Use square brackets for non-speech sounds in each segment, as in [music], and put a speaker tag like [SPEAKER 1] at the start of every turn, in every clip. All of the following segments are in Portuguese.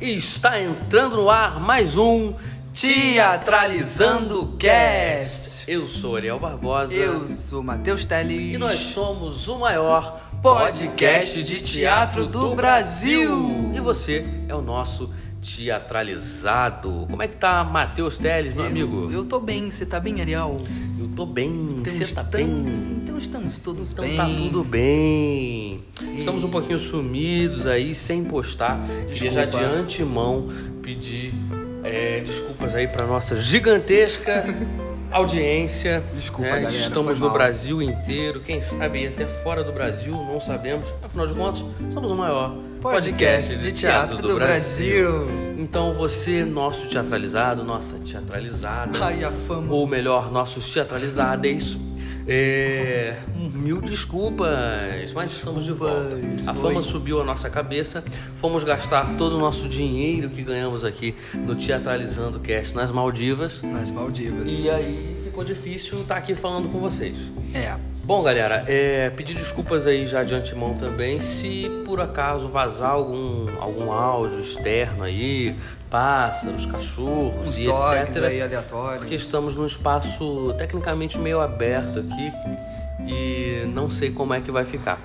[SPEAKER 1] Está entrando no ar mais um
[SPEAKER 2] Teatralizando Cast.
[SPEAKER 1] Eu sou Ariel Barbosa.
[SPEAKER 2] Eu sou Matheus Teles.
[SPEAKER 1] E nós somos o maior
[SPEAKER 2] podcast de teatro do Brasil.
[SPEAKER 1] E você é o nosso teatralizado. Como é que tá Matheus Teles, meu
[SPEAKER 2] eu,
[SPEAKER 1] amigo?
[SPEAKER 2] Eu tô bem, você tá bem, Ariel?
[SPEAKER 1] Eu tô bem,
[SPEAKER 2] então
[SPEAKER 1] você tá bem?
[SPEAKER 2] Então estamos todos
[SPEAKER 1] então
[SPEAKER 2] bem.
[SPEAKER 1] Então tá tudo bem. E... Estamos um pouquinho sumidos aí, sem postar. Queria já de antemão pedir é, desculpas aí para nossa gigantesca [laughs] audiência.
[SPEAKER 2] Desculpa,
[SPEAKER 1] né?
[SPEAKER 2] galera.
[SPEAKER 1] Estamos no Brasil inteiro, quem sabe até fora do Brasil, não sabemos. Afinal de contas, somos o maior podcast, podcast de teatro, teatro do, do Brasil.
[SPEAKER 2] Brasil.
[SPEAKER 1] Então você, nosso teatralizado, nossa teatralizada,
[SPEAKER 2] Ai, a fama.
[SPEAKER 1] ou melhor, nossos teatralizados. É, mil desculpas, mas estamos de volta. A fama subiu a nossa cabeça. Fomos gastar todo o nosso dinheiro que ganhamos aqui no Teatralizando Cast nas Maldivas.
[SPEAKER 2] Nas Maldivas.
[SPEAKER 1] E aí ficou difícil estar aqui falando com vocês.
[SPEAKER 2] É.
[SPEAKER 1] Bom, galera, é, pedir desculpas aí já de antemão também se por acaso vazar algum, algum áudio externo aí, pássaros, cachorros
[SPEAKER 2] Uns
[SPEAKER 1] e etc.
[SPEAKER 2] aí aleatórios.
[SPEAKER 1] Porque estamos num espaço tecnicamente meio aberto aqui e não sei como é que vai ficar.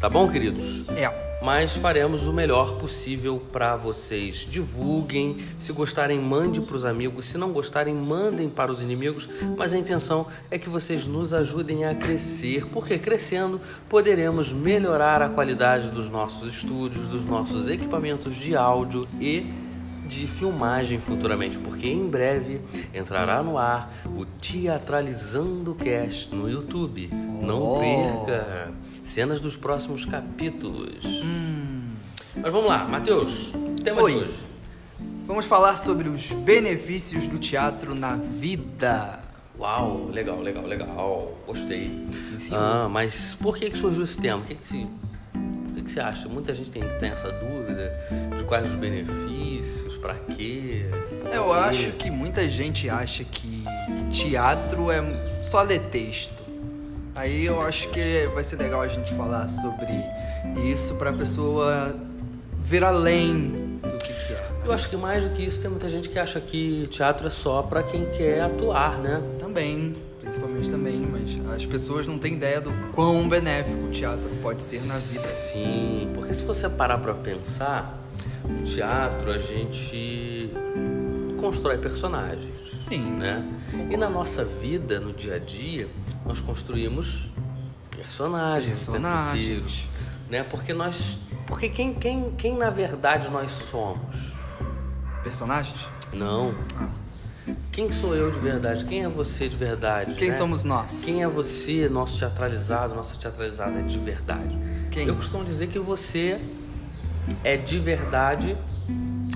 [SPEAKER 1] Tá bom, queridos?
[SPEAKER 2] É.
[SPEAKER 1] Mas faremos o melhor possível para vocês. Divulguem, se gostarem, mande para os amigos, se não gostarem, mandem para os inimigos. Mas a intenção é que vocês nos ajudem a crescer, porque crescendo poderemos melhorar a qualidade dos nossos estúdios, dos nossos equipamentos de áudio e de filmagem futuramente, porque em breve entrará no ar o Teatralizando Cast no YouTube. Não
[SPEAKER 2] Oh.
[SPEAKER 1] perca cenas dos próximos capítulos.
[SPEAKER 2] Hum.
[SPEAKER 1] Mas vamos lá, Matheus, tema
[SPEAKER 2] Oi.
[SPEAKER 1] de hoje.
[SPEAKER 2] Vamos falar sobre os benefícios do teatro na vida.
[SPEAKER 1] Uau, legal, legal, legal. Gostei.
[SPEAKER 2] Sim, sim.
[SPEAKER 1] Ah, mas por que, que surgiu esse tema? O que, que, se, o que, que você acha? Muita gente tem, tem essa dúvida de quais os benefícios, pra quê?
[SPEAKER 2] Eu
[SPEAKER 1] quê.
[SPEAKER 2] acho que muita gente acha que teatro é só ler texto. Aí eu acho que vai ser legal a gente falar sobre isso pra pessoa ver além do que, que é. né?
[SPEAKER 1] Eu acho que mais do que isso, tem muita gente que acha que teatro é só pra quem quer atuar, né?
[SPEAKER 2] Também, principalmente também, mas as pessoas não têm ideia do quão benéfico o teatro pode ser na vida.
[SPEAKER 1] Sim, porque se você parar pra pensar, no teatro a gente constrói personagens,
[SPEAKER 2] Sim,
[SPEAKER 1] né? E na nossa vida, no dia a dia, nós construímos personagens,
[SPEAKER 2] Personagens.
[SPEAKER 1] né? Porque nós, porque quem, quem, quem na verdade nós somos?
[SPEAKER 2] Personagens?
[SPEAKER 1] Não.
[SPEAKER 2] Ah.
[SPEAKER 1] Quem sou eu de verdade? Quem é você de verdade?
[SPEAKER 2] Quem
[SPEAKER 1] né?
[SPEAKER 2] somos nós?
[SPEAKER 1] Quem é você, nosso teatralizado, nossa teatralizada de verdade?
[SPEAKER 2] Quem?
[SPEAKER 1] Eu costumo dizer que você é de verdade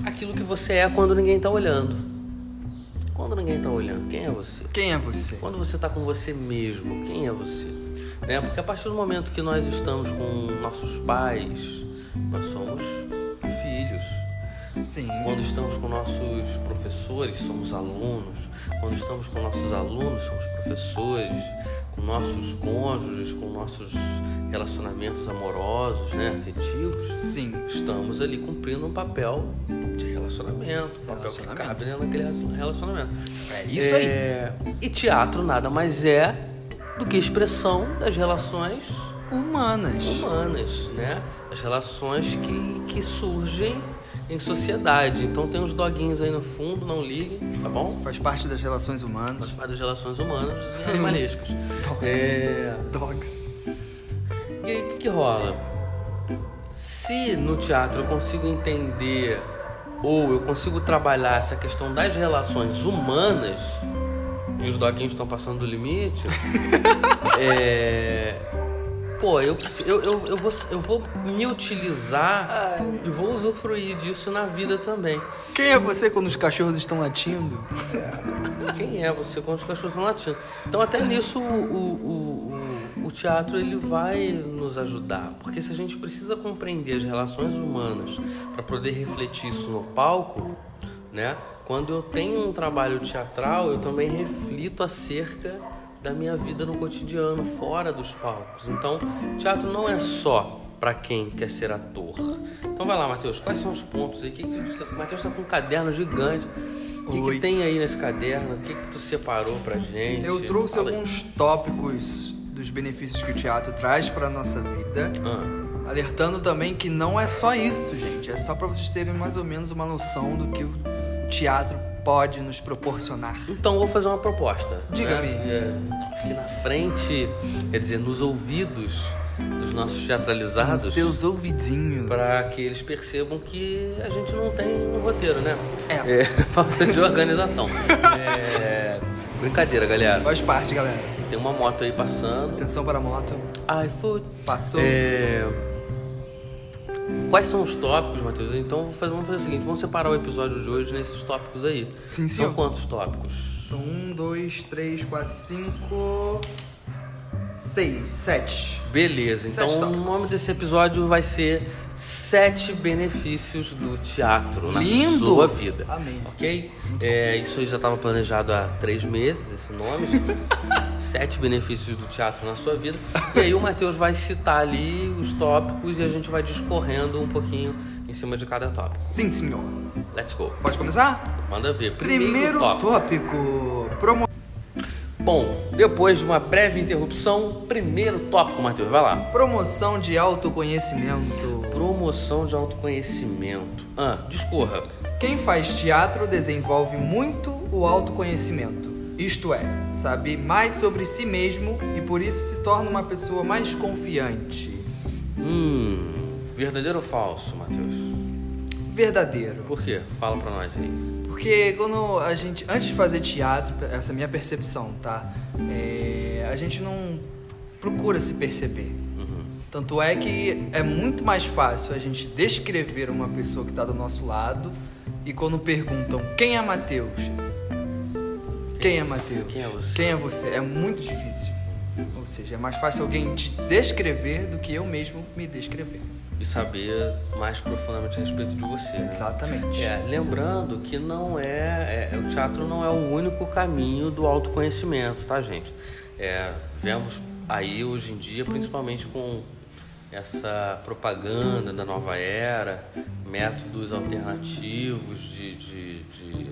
[SPEAKER 1] aquilo que você é quando ninguém tá olhando. Quando ninguém tá olhando, quem é você?
[SPEAKER 2] Quem é você?
[SPEAKER 1] Quando você tá com você mesmo, quem é você? Né? Porque a partir do momento que nós estamos com nossos pais, nós somos filhos.
[SPEAKER 2] Sim.
[SPEAKER 1] Quando estamos com nossos professores, somos alunos. Quando estamos com nossos alunos, somos professores. Com nossos cônjuges, com nossos relacionamentos amorosos, né, afetivos,
[SPEAKER 2] Sim.
[SPEAKER 1] Estamos ali cumprindo um papel de relacionamento, um papel que cabe dentro daquele relacionamento.
[SPEAKER 2] É isso aí.
[SPEAKER 1] É, E teatro nada mais é do que expressão das relações
[SPEAKER 2] Humanas.
[SPEAKER 1] humanas, né? As relações que, que surgem em sociedade. Então tem uns doguinhos aí no fundo, não liguem, tá bom?
[SPEAKER 2] Faz parte das relações
[SPEAKER 1] Faz
[SPEAKER 2] humanas.
[SPEAKER 1] parte das relações humanas e [laughs] animalescas.
[SPEAKER 2] Dogs.
[SPEAKER 1] É...
[SPEAKER 2] Dogs.
[SPEAKER 1] E aí, o que, que rola? Se no teatro eu consigo entender ou eu consigo trabalhar essa questão das relações humanas e os doguinhos estão passando do limite, [laughs] é... Pô, eu, eu, eu, eu, vou, eu vou me utilizar
[SPEAKER 2] Ai.
[SPEAKER 1] e vou usufruir disso na vida também.
[SPEAKER 2] Quem é você quando os cachorros estão latindo? [laughs]
[SPEAKER 1] Quem é você quando os cachorros estão latindo? Então até nisso o, o, o, o teatro ele vai nos ajudar, porque se a gente precisa compreender as relações humanas para poder refletir isso no palco, né? Quando eu tenho um trabalho teatral, eu também reflito acerca da minha vida no cotidiano, fora dos palcos. Então, teatro não é só para quem quer ser ator. Então vai lá, Matheus, quais são os pontos aí? Que, Matheus está com um caderno gigante. O que, que, tem aí nesse caderno? O que, que tu separou pra gente?
[SPEAKER 2] Eu trouxe Fala alguns aí. tópicos dos benefícios que o teatro traz para nossa vida. Ah. Alertando também que não é só isso, gente. É só para vocês terem mais ou menos uma noção do que o teatro pode nos proporcionar.
[SPEAKER 1] Então vou fazer uma proposta.
[SPEAKER 2] Diga-me. Né?
[SPEAKER 1] É, aqui na frente, quer dizer, nos ouvidos dos nossos teatralizados. Nos
[SPEAKER 2] seus ouvidinhos.
[SPEAKER 1] Para que eles percebam que a gente não tem um roteiro, né? É. é [laughs] falta de organização. é, brincadeira, galera.
[SPEAKER 2] Faz parte, galera.
[SPEAKER 1] Tem uma moto aí passando.
[SPEAKER 2] Atenção para a moto.
[SPEAKER 1] iFood.
[SPEAKER 2] Passou.
[SPEAKER 1] É... Quais são os tópicos, Matheus? Então vamos fazer o seguinte: vamos separar o episódio de hoje nesses tópicos aí.
[SPEAKER 2] Sim, sim. São
[SPEAKER 1] quantos tópicos?
[SPEAKER 2] São um, dois, três, quatro, cinco. Seis, sete.
[SPEAKER 1] Beleza, então sete o nome desse episódio vai ser Sete Benefícios do Teatro
[SPEAKER 2] Lindo.
[SPEAKER 1] na sua vida.
[SPEAKER 2] Amém.
[SPEAKER 1] Ok? É, isso aí já estava planejado há três meses, esse nome. [laughs] Sete Benefícios do Teatro na sua vida. E aí o Matheus vai citar ali os tópicos e a gente vai discorrendo um pouquinho em cima de cada tópico.
[SPEAKER 2] Sim, senhor.
[SPEAKER 1] Let's go.
[SPEAKER 2] Pode começar?
[SPEAKER 1] Manda ver.
[SPEAKER 2] Primeiro, Primeiro tópico. tópico. Promo
[SPEAKER 1] Bom, depois de uma breve interrupção, primeiro tópico, Matheus, vai lá.
[SPEAKER 2] Promoção de autoconhecimento.
[SPEAKER 1] Promoção de autoconhecimento. Ah, discorra.
[SPEAKER 2] Quem faz teatro desenvolve muito o autoconhecimento. Isto é, sabe mais sobre si mesmo e por isso se torna uma pessoa mais confiante.
[SPEAKER 1] Hum, verdadeiro ou falso, Matheus?
[SPEAKER 2] Verdadeiro.
[SPEAKER 1] Por quê? Fala pra nós aí.
[SPEAKER 2] Porque quando a gente, antes de fazer teatro, essa é a minha percepção, tá? É, a gente não procura se perceber. Uhum. Tanto é que é muito mais fácil a gente descrever uma pessoa que está do nosso lado e quando perguntam quem é Mateus, quem é Mateus?
[SPEAKER 1] Quem é você?
[SPEAKER 2] Quem é você? É muito difícil. Ou seja, é mais fácil alguém te descrever do que eu mesmo me descrever
[SPEAKER 1] e saber mais profundamente a respeito de você. Né?
[SPEAKER 2] Exatamente.
[SPEAKER 1] É, lembrando que não é, é, o teatro não é o único caminho do autoconhecimento, tá, gente? É, vemos aí hoje em dia, principalmente com essa propaganda da nova era, métodos alternativos de, de, de,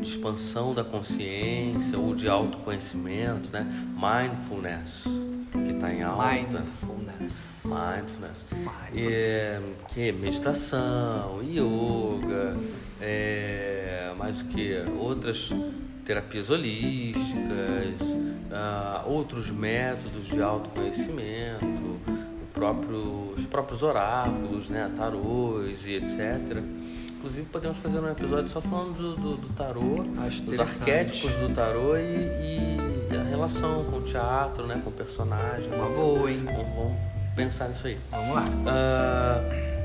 [SPEAKER 1] de expansão da consciência ou de autoconhecimento, né? Mindfulness que está em alta.
[SPEAKER 2] Mindfulness.
[SPEAKER 1] Mindfulness. É, que é meditação, yoga, é, mais o que? Outras terapias holísticas, uh, outros métodos de autoconhecimento, próprio, os próprios oráculos, né, tarôs e etc. Inclusive podemos fazer um episódio só falando do, do, do tarô, dos arquétipos do tarô e, e, a relação com o teatro, né, com personagens.
[SPEAKER 2] Uma boa, hein?
[SPEAKER 1] Vamos, vamos, pensar nisso aí.
[SPEAKER 2] Vamos lá.
[SPEAKER 1] Uh,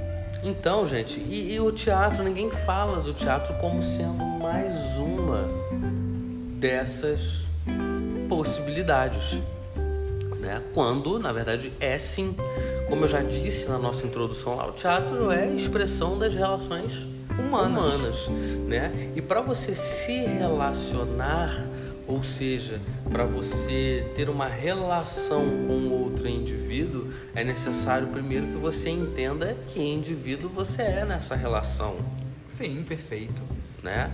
[SPEAKER 1] então, gente, e, e o teatro, ninguém fala do teatro como sendo mais uma dessas possibilidades. Né? Quando, na verdade, é sim, como eu já disse na nossa introdução lá, o teatro é expressão das relações
[SPEAKER 2] humanas,
[SPEAKER 1] humanas né? E para você se relacionar, ou seja, para você ter uma relação com outro indivíduo, é necessário primeiro que você entenda que indivíduo você é nessa relação.
[SPEAKER 2] Sim, perfeito.
[SPEAKER 1] Né?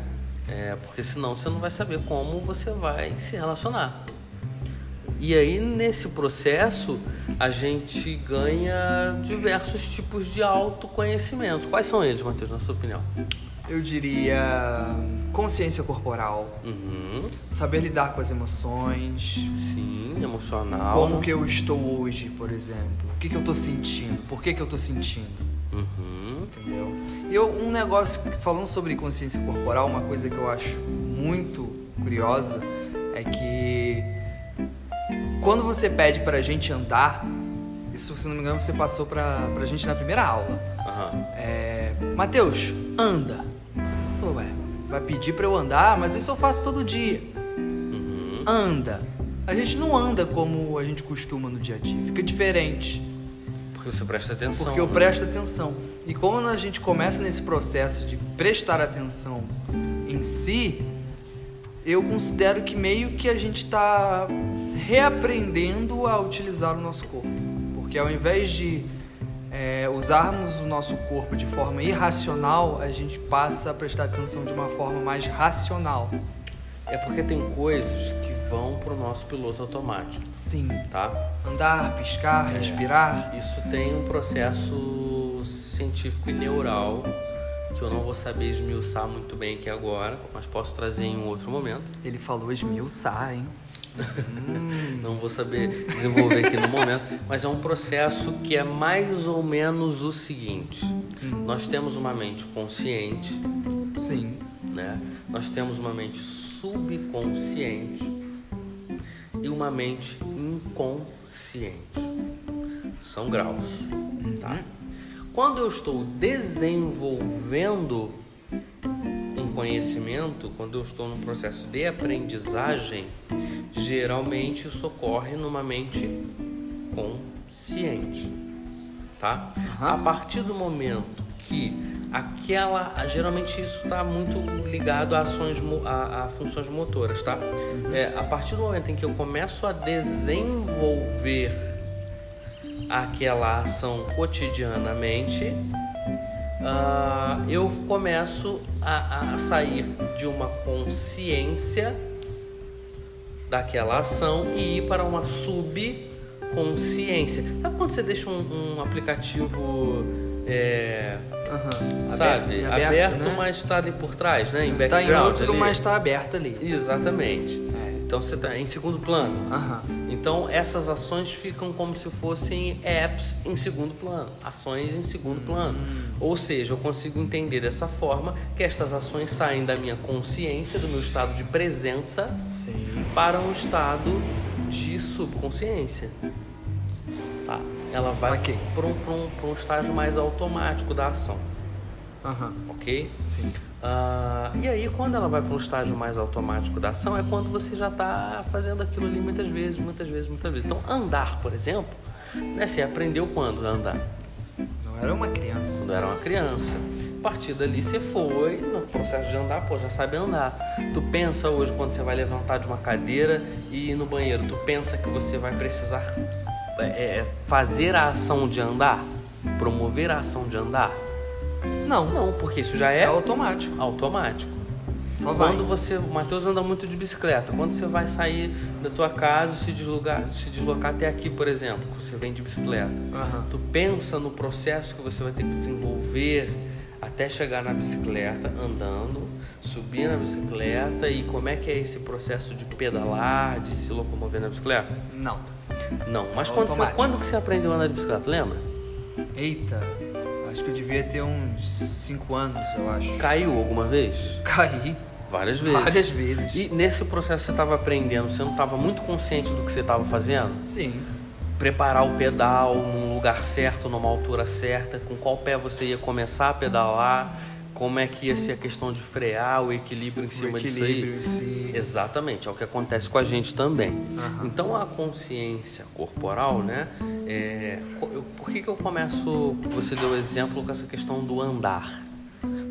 [SPEAKER 1] É, porque senão você não vai saber como você vai se relacionar. E aí, nesse processo, a gente ganha diversos tipos de autoconhecimentos. Quais são eles, Matheus, na sua opinião?
[SPEAKER 2] Eu diria consciência corporal,
[SPEAKER 1] uhum.
[SPEAKER 2] saber lidar com as emoções.
[SPEAKER 1] Sim, emocional.
[SPEAKER 2] Como que eu estou hoje, por exemplo. O que, que eu estou sentindo, por que, que eu estou sentindo.
[SPEAKER 1] Uhum.
[SPEAKER 2] Entendeu? E eu, um negócio, falando sobre consciência corporal, uma coisa que eu acho muito curiosa é que quando você pede pra gente andar, isso, se não me engano, você passou pra, pra gente na primeira aula.
[SPEAKER 1] Uhum.
[SPEAKER 2] É, Mateus, anda. Vai pedir pra eu andar, mas isso eu faço todo dia.
[SPEAKER 1] Uhum.
[SPEAKER 2] Anda. A gente não anda como a gente costuma no dia a dia, fica diferente.
[SPEAKER 1] Porque você presta atenção.
[SPEAKER 2] Porque eu né? presto atenção. E quando a gente começa nesse processo de prestar atenção em si, eu considero que meio que a gente está reaprendendo a utilizar o nosso corpo. Porque ao invés de é, usarmos o nosso corpo de forma irracional, a gente passa a prestar atenção de uma forma mais racional.
[SPEAKER 1] É porque tem coisas que vão para o nosso piloto automático.
[SPEAKER 2] Sim.
[SPEAKER 1] Tá?
[SPEAKER 2] Andar, piscar, é, respirar.
[SPEAKER 1] Isso tem um processo científico e neural que eu não vou saber esmiuçar muito bem aqui agora, mas posso trazer em um outro momento.
[SPEAKER 2] Ele falou esmiuçar, hein?
[SPEAKER 1] Hum. não vou saber desenvolver aqui no momento, mas é um processo que é mais ou menos o seguinte: hum. nós temos uma mente consciente,
[SPEAKER 2] sim,
[SPEAKER 1] né? Nós temos uma mente subconsciente e uma mente inconsciente. São graus, tá? Uhum. Quando eu estou desenvolvendo um conhecimento, quando eu estou num processo de aprendizagem, geralmente isso ocorre numa mente consciente, tá? Uhum. A partir do momento que aquela, geralmente isso está muito ligado a ações, a, a funções motoras, tá? Uhum. É, a partir do momento em que eu começo a desenvolver aquela ação cotidianamente, uh, eu começo a, a sair de uma consciência daquela ação e ir para uma subconsciência. Sabe quando você deixa um, um aplicativo é, uhum. sabe aberto, aberto né? mas está ali por trás, né? Em
[SPEAKER 2] background. Está em outro, ali. mas está aberto ali.
[SPEAKER 1] Exatamente. Então você está em segundo plano.
[SPEAKER 2] Uhum.
[SPEAKER 1] Então essas ações ficam como se fossem apps em segundo plano, ações em segundo plano. Ou seja, eu consigo entender dessa forma que estas ações saem da minha consciência, do meu estado de presença,
[SPEAKER 2] Sim.
[SPEAKER 1] para um estado de subconsciência. Tá? Ela vai para um, um, um estágio mais automático da ação.
[SPEAKER 2] Uhum.
[SPEAKER 1] Ok?
[SPEAKER 2] Sim.
[SPEAKER 1] Uh, e aí, quando ela vai para um estágio mais automático da ação, é quando você já está fazendo aquilo ali muitas vezes, muitas vezes, muitas vezes. Então, andar, por exemplo, né, você aprendeu quando a andar?
[SPEAKER 2] Não era uma criança.
[SPEAKER 1] Não era uma criança. A partir dali você foi no processo de andar, pô, já sabe andar. Tu pensa hoje quando você vai levantar de uma cadeira e ir no banheiro, tu pensa que você vai precisar é, é fazer a ação de andar? Promover a ação de andar?
[SPEAKER 2] Não.
[SPEAKER 1] Não, porque isso já é,
[SPEAKER 2] é automático.
[SPEAKER 1] Automático.
[SPEAKER 2] Só
[SPEAKER 1] quando
[SPEAKER 2] vai.
[SPEAKER 1] você, o Matheus anda muito de bicicleta. Quando você vai sair da tua casa e se deslocar, se deslocar até aqui, por exemplo, você vem de bicicleta.
[SPEAKER 2] Uhum.
[SPEAKER 1] Tu pensa no processo que você vai ter que desenvolver até chegar na bicicleta, andando, subir na bicicleta e como é que é esse processo de pedalar, de se locomover na bicicleta?
[SPEAKER 2] Não.
[SPEAKER 1] Não. Mas quando, você, quando que você aprendeu a andar de bicicleta, lembra?
[SPEAKER 2] Eita, Acho que eu devia ter uns 5 anos, eu acho.
[SPEAKER 1] Caiu alguma vez?
[SPEAKER 2] Caí.
[SPEAKER 1] Várias vezes.
[SPEAKER 2] Várias vezes.
[SPEAKER 1] E nesse processo você estava aprendendo, você não estava muito consciente do que você estava fazendo?
[SPEAKER 2] Sim.
[SPEAKER 1] Preparar o pedal num lugar certo, numa altura certa, com qual pé você ia começar a pedalar, como é que ia ser a questão de frear, o equilíbrio em cima
[SPEAKER 2] o equilíbrio
[SPEAKER 1] disso aí.
[SPEAKER 2] Em si.
[SPEAKER 1] Exatamente, é o que acontece com a gente também.
[SPEAKER 2] Uhum.
[SPEAKER 1] Então a consciência corporal, né? É, por que, que eu começo? Você deu exemplo com essa questão do andar.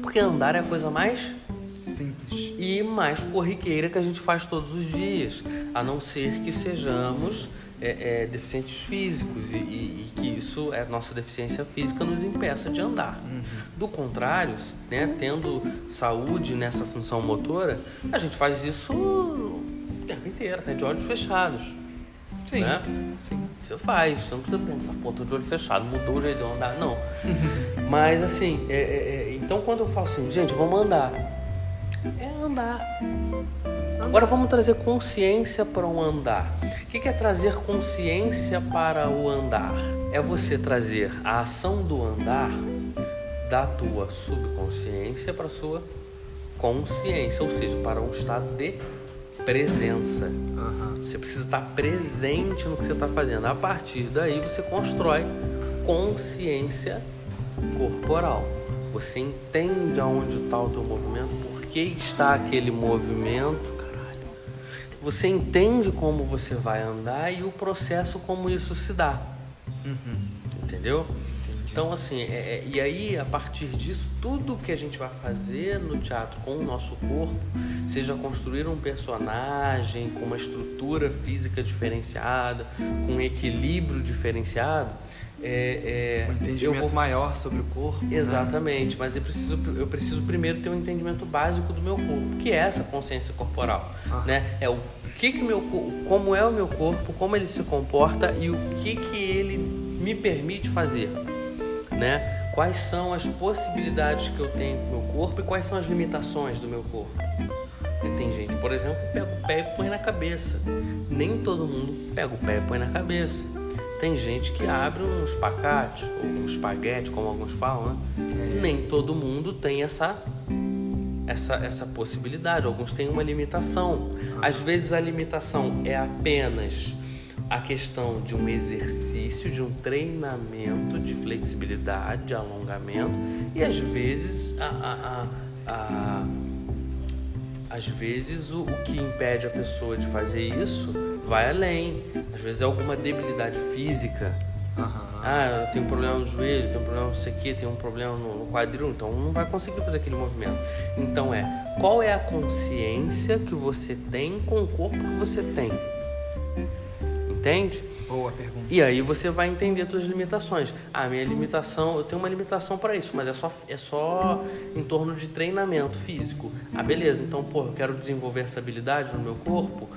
[SPEAKER 1] Porque andar é a coisa mais
[SPEAKER 2] simples
[SPEAKER 1] e mais corriqueira que a gente faz todos os dias, a não ser que sejamos é, é, deficientes físicos e, e, e, que isso, é nossa deficiência física, nos impeça de andar.
[SPEAKER 2] Uhum.
[SPEAKER 1] Do contrário, né, tendo saúde nessa função motora, a gente faz isso o tempo inteiro, até de olhos fechados.
[SPEAKER 2] Sim.
[SPEAKER 1] Né?
[SPEAKER 2] Sim.
[SPEAKER 1] Você faz, você não precisa pensar, pô, tô de olho fechado, mudou o jeito de andar, não. Mas assim, é, é, é, então quando eu falo assim, gente, vamos andar, é andar. Agora vamos trazer consciência para o andar. O que é trazer consciência para o andar? É você trazer a ação do andar da tua subconsciência para a sua consciência, ou seja, para um estado de presença.
[SPEAKER 2] Uhum.
[SPEAKER 1] Você precisa estar presente no que você está fazendo. A partir daí você constrói consciência corporal. Você entende aonde está o teu movimento, por que está aquele movimento você entende como você vai andar e o processo como isso se dá.
[SPEAKER 2] Uhum.
[SPEAKER 1] Entendeu? Então, assim, é, é, e aí, a partir disso, tudo que a gente vai fazer no teatro com o nosso corpo, seja construir um personagem com uma estrutura física diferenciada, com um equilíbrio diferenciado, é,
[SPEAKER 2] é, um entendimento vou... maior sobre o corpo.
[SPEAKER 1] Né? Exatamente, né? mas eu preciso, eu preciso primeiro ter um entendimento básico do meu corpo, que é essa consciência corporal, ah. né? É o que que meu como é o meu corpo, como ele se comporta e o que que ele me permite fazer, né? Quais são as possibilidades que eu tenho com o meu corpo e quais são as limitações do meu corpo. Tem gente, por exemplo, que pega o pé e põe na cabeça. Nem todo mundo pega o pé e põe na cabeça. Tem gente que abre um espacate, ou um espaguete, como alguns falam, né? É. Nem todo mundo tem essa, essa, essa possibilidade. Alguns têm uma limitação. Às vezes a limitação é apenas a questão de um exercício, de um treinamento de flexibilidade, de alongamento, e às vezes a, a, a, às vezes o, o que impede a pessoa de fazer isso vai além. Às vezes é alguma debilidade física. Uhum. Ah, eu tenho um problema no joelho, tenho um problema no sei quê, tenho um problema no, quadril, então não vai conseguir fazer aquele movimento. Então é, qual é a consciência que você tem com o corpo que você tem? Entende?
[SPEAKER 2] Boa pergunta.
[SPEAKER 1] E aí você vai entender as suas limitações. Ah, minha limitação, eu tenho uma limitação para isso, mas é só, é só em torno de treinamento físico. Ah, beleza, então, pô, eu quero desenvolver essa habilidade no meu corpo,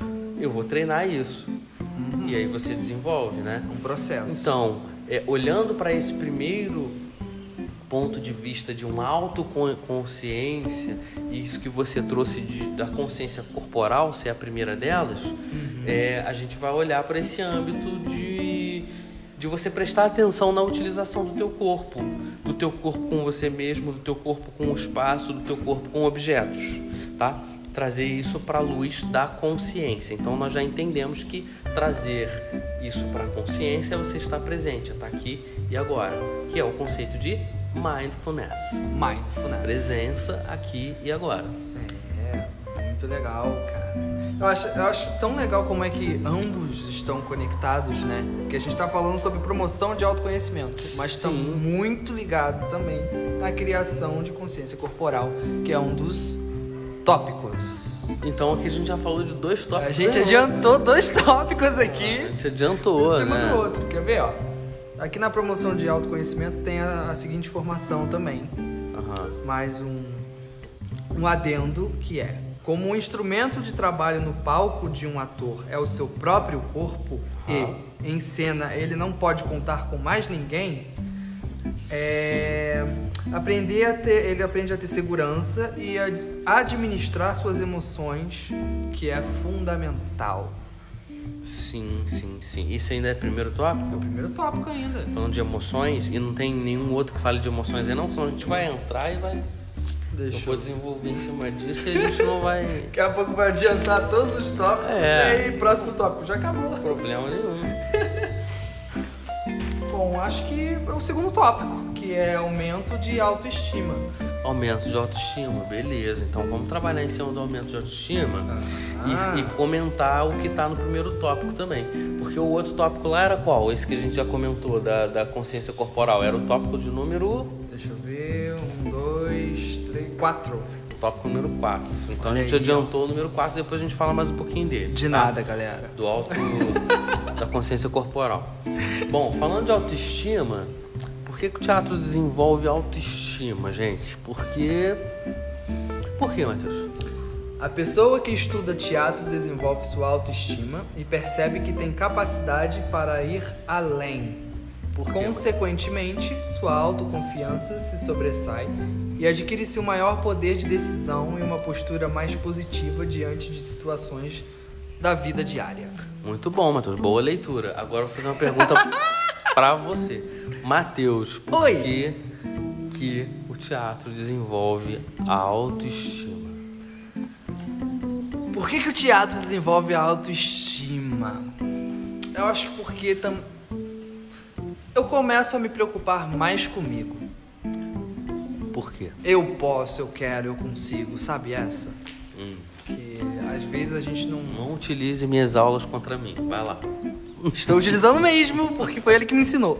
[SPEAKER 1] eu vou treinar isso. Uhum. E aí você desenvolve, né?
[SPEAKER 2] Um processo.
[SPEAKER 1] Então, é, olhando para esse primeiro ponto de vista de uma autoconsciência, e isso que você trouxe de, da consciência corporal ser a primeira delas, uhum. é, a gente vai olhar para esse âmbito de, de você prestar atenção na utilização do teu corpo, do teu corpo com você mesmo, do teu corpo com o espaço, do teu corpo com objetos, tá? Trazer isso para a luz da consciência. Então nós já entendemos que trazer isso para a consciência é você estar presente, estar aqui e agora, que é o conceito de mindfulness.
[SPEAKER 2] Mindfulness.
[SPEAKER 1] Presença aqui e agora.
[SPEAKER 2] É, muito legal, cara. Eu acho, eu acho tão legal como é que ambos estão conectados, né? Porque a gente está falando sobre promoção de autoconhecimento, mas estão muito ligados também à criação de consciência corporal, que é um dos tópicos.
[SPEAKER 1] Então aqui a gente já falou de dois tópicos.
[SPEAKER 2] A gente adiantou dois tópicos aqui.
[SPEAKER 1] A gente adiantou,
[SPEAKER 2] em cima
[SPEAKER 1] né?
[SPEAKER 2] do outro. Quer ver, ó? Aqui na promoção de autoconhecimento tem a, a seguinte informação também. Uhum. Mais um, um adendo que é como um instrumento de trabalho no palco de um ator é o seu próprio corpo uhum. e em cena ele não pode contar com mais ninguém, é, aprender a ter, ele aprende a ter segurança e a administrar suas emoções, que é fundamental.
[SPEAKER 1] Sim, sim, sim. Isso ainda é primeiro tópico?
[SPEAKER 2] É o primeiro tópico ainda.
[SPEAKER 1] Falando de emoções, e não tem nenhum outro que fale de emoções aí não, senão a gente vai entrar e vai. Deixa eu vou desenvolver em cima disso e a gente não vai.
[SPEAKER 2] Daqui a pouco vai adiantar todos os tópicos é. e aí, próximo tópico, já acabou.
[SPEAKER 1] Problema nenhum.
[SPEAKER 2] Bom, acho que é o segundo tópico, que é aumento de autoestima.
[SPEAKER 1] Aumento de autoestima, beleza. Então vamos trabalhar em cima do aumento de autoestima ah. e, e, comentar o que está no primeiro tópico também. Porque o outro tópico lá era qual? Esse que a gente já comentou, da, da consciência corporal. Era o tópico de número.
[SPEAKER 2] Deixa eu ver. Um, dois, três, quatro
[SPEAKER 1] tópico número 4. Então Olha a gente aí, adiantou ó. o número 4, depois a gente fala mais um pouquinho dele.
[SPEAKER 2] De tá? nada, galera.
[SPEAKER 1] Do alto [laughs] da consciência corporal. Bom, falando de autoestima, por que, que o teatro desenvolve autoestima, gente? Porque. Por que, Matheus?
[SPEAKER 2] A pessoa que estuda teatro desenvolve sua autoestima e percebe que tem capacidade para ir além. Consequentemente, sua autoconfiança se sobressai e adquire-se um maior poder de decisão e uma postura mais positiva diante de situações da vida diária.
[SPEAKER 1] Muito bom, Matheus. Boa leitura. Agora eu vou fazer uma pergunta [laughs] para você. Matheus, por Oi. que, que o teatro desenvolve a autoestima?
[SPEAKER 2] Por que, que o teatro desenvolve a autoestima? Eu acho que porque tam... eu começo a me preocupar mais comigo.
[SPEAKER 1] Por quê?
[SPEAKER 2] Eu posso, eu quero, eu consigo, sabe essa? Hum. Que às vezes a gente não.
[SPEAKER 1] Não utilize minhas aulas contra mim. Vai lá.
[SPEAKER 2] Estou utilizando mesmo, porque foi ele que me ensinou.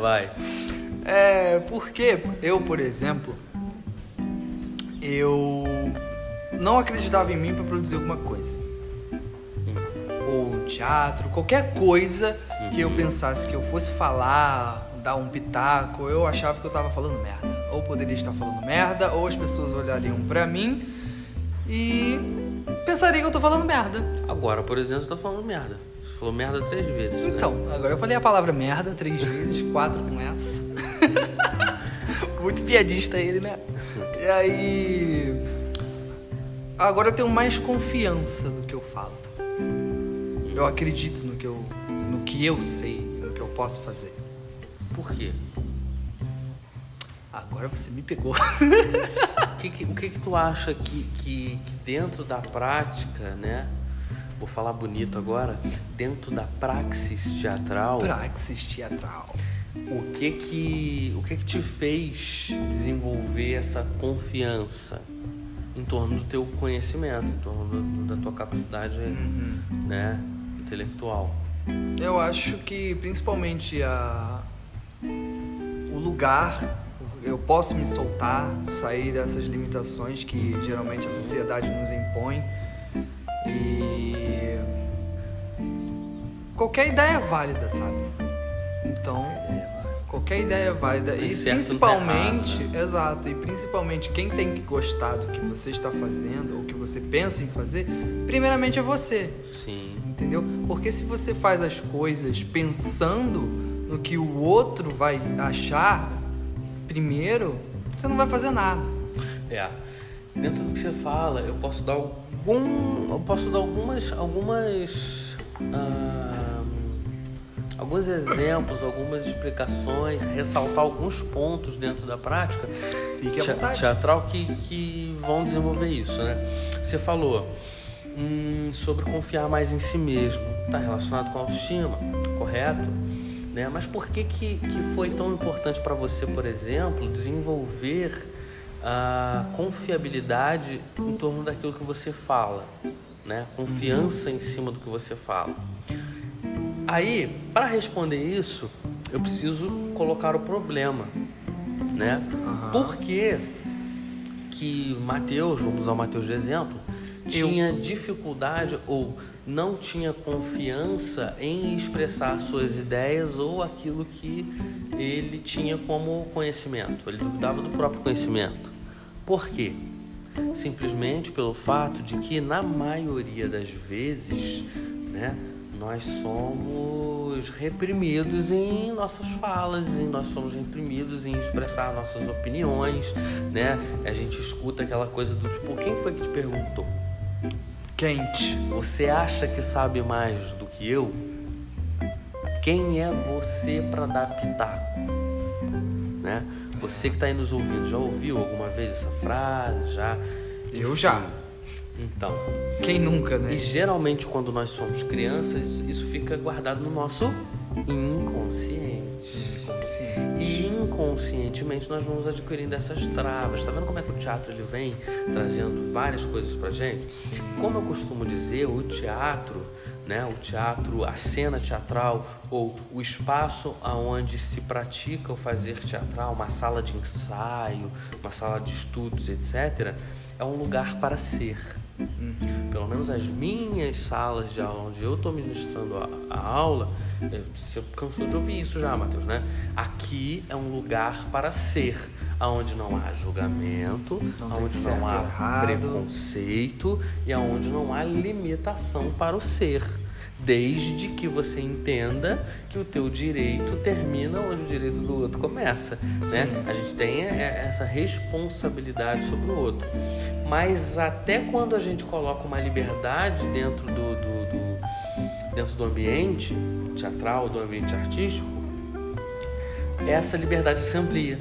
[SPEAKER 1] Vai. [laughs]
[SPEAKER 2] É, porque eu, por exemplo, eu não acreditava em mim para produzir alguma coisa. Hum. Ou teatro, qualquer coisa, uhum. que eu pensasse que eu fosse falar, dar um pitaco, eu achava que eu tava falando merda. Ou poderia estar falando merda, ou as pessoas olhariam pra mim e pensariam que eu tô falando merda.
[SPEAKER 1] Agora, por exemplo, você tá falando merda. Você falou merda três vezes. né?
[SPEAKER 2] Então, agora eu falei a palavra merda três vezes, [laughs] quatro com essa. [laughs] Muito piadista ele, né? E aí. Agora eu tenho mais confiança no que eu falo. Eu acredito no que eu, no que eu sei, no que eu posso fazer.
[SPEAKER 1] Por quê?
[SPEAKER 2] Agora você me pegou.
[SPEAKER 1] O que, que- o que, que tu acha que, que, que dentro da prática, né? Vou falar bonito agora. Dentro da praxis teatral,
[SPEAKER 2] Praxis teatral.
[SPEAKER 1] o que que o que que te fez desenvolver essa confiança em torno do teu conhecimento, em torno da tua capacidade, né, intelectual?
[SPEAKER 2] Eu acho que principalmente a o lugar eu posso me soltar, sair dessas limitações que geralmente a sociedade nos impõe e qualquer ideia é válida, sabe? Então, qualquer ideia é válida e principalmente, exato, e principalmente quem tem que gostar do que você está fazendo ou que você pensa em fazer, primeiramente é você.
[SPEAKER 1] Sim.
[SPEAKER 2] Entendeu? Porque se você faz as coisas pensando no que o outro vai achar primeiro, você não vai fazer nada.
[SPEAKER 1] É. Dentro do que você fala, eu posso dar algum, eu posso dar algumas, algumas, ah, alguns exemplos, algumas explicações, ressaltar alguns pontos dentro da prática
[SPEAKER 2] Fique
[SPEAKER 1] te- teatral que, que vão desenvolver isso, né? Você falou hum, sobre confiar mais em si mesmo, está relacionado com a autoestima, correto? Né? Mas por que, que, que foi tão importante para você, por exemplo, desenvolver a confiabilidade em torno daquilo que você fala, né? Confiança em cima do que você fala. Aí, para responder isso, eu preciso colocar o problema, né?
[SPEAKER 2] Aham.
[SPEAKER 1] Por que que Mateus, vamos usar o Mateus de exemplo, tinha dificuldade ou não tinha confiança em expressar suas ideias ou aquilo que ele tinha como conhecimento. Ele duvidava do próprio conhecimento. Por quê? Simplesmente pelo fato de que na maioria das vezes, né, nós somos reprimidos em nossas falas, em nós somos reprimidos em expressar nossas opiniões, né? A gente escuta aquela coisa do tipo, quem foi que te perguntou?
[SPEAKER 2] Quente.
[SPEAKER 1] Você acha que sabe mais do que eu? Quem é você para dar pitaco? Né? Você que está aí nos ouvindo, já ouviu alguma vez essa frase? Já?
[SPEAKER 2] Eu
[SPEAKER 1] Enfim.
[SPEAKER 2] já.
[SPEAKER 1] Então,
[SPEAKER 2] Quem nunca,
[SPEAKER 1] e
[SPEAKER 2] né?
[SPEAKER 1] geralmente quando nós somos crianças, isso fica guardado no nosso inconsciente. E inconscientemente nós vamos adquirindo essas travas. Tá vendo como é que o teatro ele vem trazendo várias coisas pra gente? Como eu costumo dizer, o teatro, né, o teatro, a cena teatral ou o espaço aonde se pratica o fazer teatral, uma sala de ensaio, uma sala de estudos, etc, é um lugar para ser. Pelo menos as minhas salas de aula, onde eu estou ministrando a, a aula, você cansou de ouvir isso já, Matheus, né? Aqui é um lugar para ser, aonde não há julgamento,
[SPEAKER 2] Não
[SPEAKER 1] aonde não há
[SPEAKER 2] errado.
[SPEAKER 1] preconceito e aonde não há limitação para o ser. Desde que você entenda que o teu direito termina onde o direito do outro começa, né? A gente tem é, essa responsabilidade sobre o outro. Mas até quando a gente coloca uma liberdade dentro do, do- do- dentro do ambiente teatral, do ambiente artístico, essa liberdade se amplia.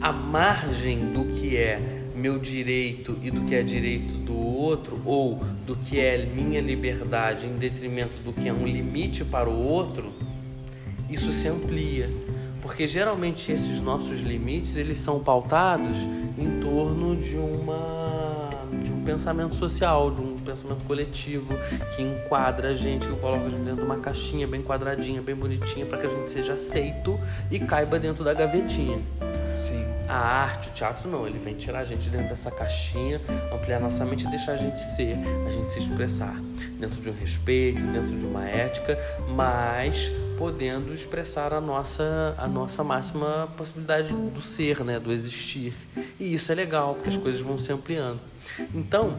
[SPEAKER 1] A margem do que é meu direito e do que é direito do outro, ou do que é minha liberdade em detrimento do que é um limite para o outro, isso se amplia. Porque geralmente esses nossos limites, eles são pautados em torno de uma de um pensamento social, de um pensamento coletivo que enquadra a gente, que coloca a gente dentro de uma caixinha bem quadradinha, bem bonitinha, para que a gente seja aceito e caiba dentro da gavetinha.
[SPEAKER 2] Sim.
[SPEAKER 1] A arte, o teatro não, ele vem tirar a gente dentro dessa caixinha, ampliar nossa mente e deixar a gente ser, a gente se expressar. Dentro de um respeito, dentro de uma ética, mas podendo expressar a nossa, a nossa máxima possibilidade do ser, né, do existir. E isso é legal, porque as coisas vão se ampliando. Então,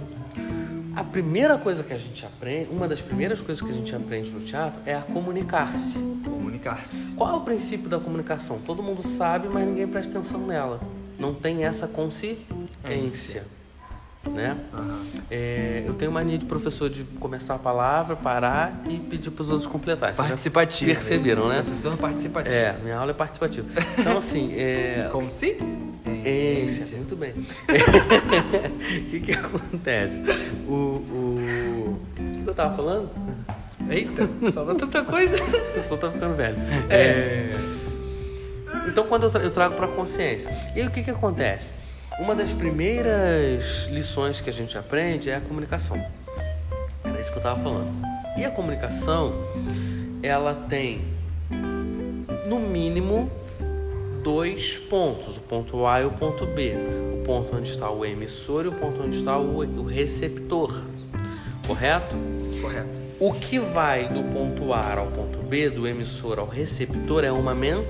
[SPEAKER 1] a primeira coisa que a gente aprende, uma das primeiras coisas que a gente aprende no teatro é a comunicar-se.
[SPEAKER 2] Comunicar-se.
[SPEAKER 1] Qual é o princípio da comunicação? Todo mundo sabe, mas ninguém presta atenção nela. Não tem essa consciência. Né?
[SPEAKER 2] Aham.
[SPEAKER 1] É, eu tenho mania de professor de começar a palavra, parar e pedir para os outros completar. Vocês já
[SPEAKER 2] Participativo.
[SPEAKER 1] Perceberam, né?
[SPEAKER 2] Professor participativo.
[SPEAKER 1] É, minha aula é participativa. Então, assim, [laughs] é,
[SPEAKER 2] Como se?
[SPEAKER 1] Muito bem. O [laughs] que que acontece? O, o... O que eu tava falando?
[SPEAKER 2] Eita, falou tanta coisa. [laughs]
[SPEAKER 1] O professor tá ficando velho. É... Então, quando eu, tra eu trago pra consciência. E aí, o que que acontece? Uma das primeiras lições que a gente aprende é a comunicação. Era isso que eu tava falando. E a comunicação, ela tem, no mínimo, dois pontos, o ponto A e o ponto B. O ponto onde está o emissor e o ponto onde está o, receptor. Correto?
[SPEAKER 2] Correto.
[SPEAKER 1] O que vai do ponto A ao ponto B, do emissor ao receptor, é uma mensagem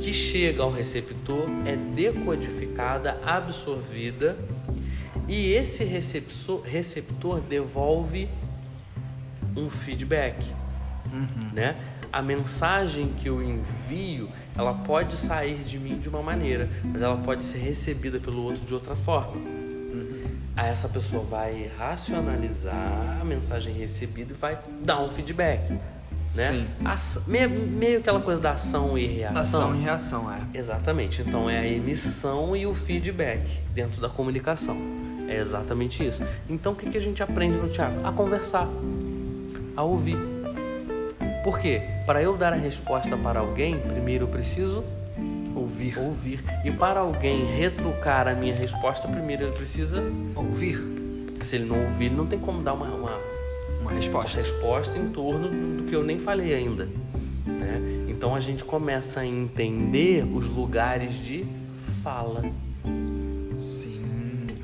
[SPEAKER 1] que chega ao receptor, é decodificada, absorvida e esse receptor, receptor devolve um feedback né? A mensagem que eu envio, ela pode sair de mim de uma maneira, mas ela pode ser recebida pelo outro de outra forma. Aí essa pessoa vai racionalizar a mensagem recebida e vai dar um feedback, né? Ação- meio, meio aquela coisa da ação e reação.
[SPEAKER 2] Ação e reação, é.
[SPEAKER 1] Exatamente. Então é a emissão e o feedback dentro da comunicação. É exatamente isso. Então o que, que a gente aprende no teatro? A conversar, a ouvir. Por quê? Para eu dar a resposta para alguém, primeiro eu preciso
[SPEAKER 2] Ouvir.
[SPEAKER 1] ouvir. E para alguém retrucar a minha resposta, primeiro ele precisa.
[SPEAKER 2] Ouvir.
[SPEAKER 1] Se ele não ouvir, ele não tem como dar uma, uma,
[SPEAKER 2] Uma
[SPEAKER 1] uma
[SPEAKER 2] resposta.
[SPEAKER 1] resposta em torno do que eu nem falei ainda. né? Então a gente começa a entender os lugares de fala.
[SPEAKER 2] Sim.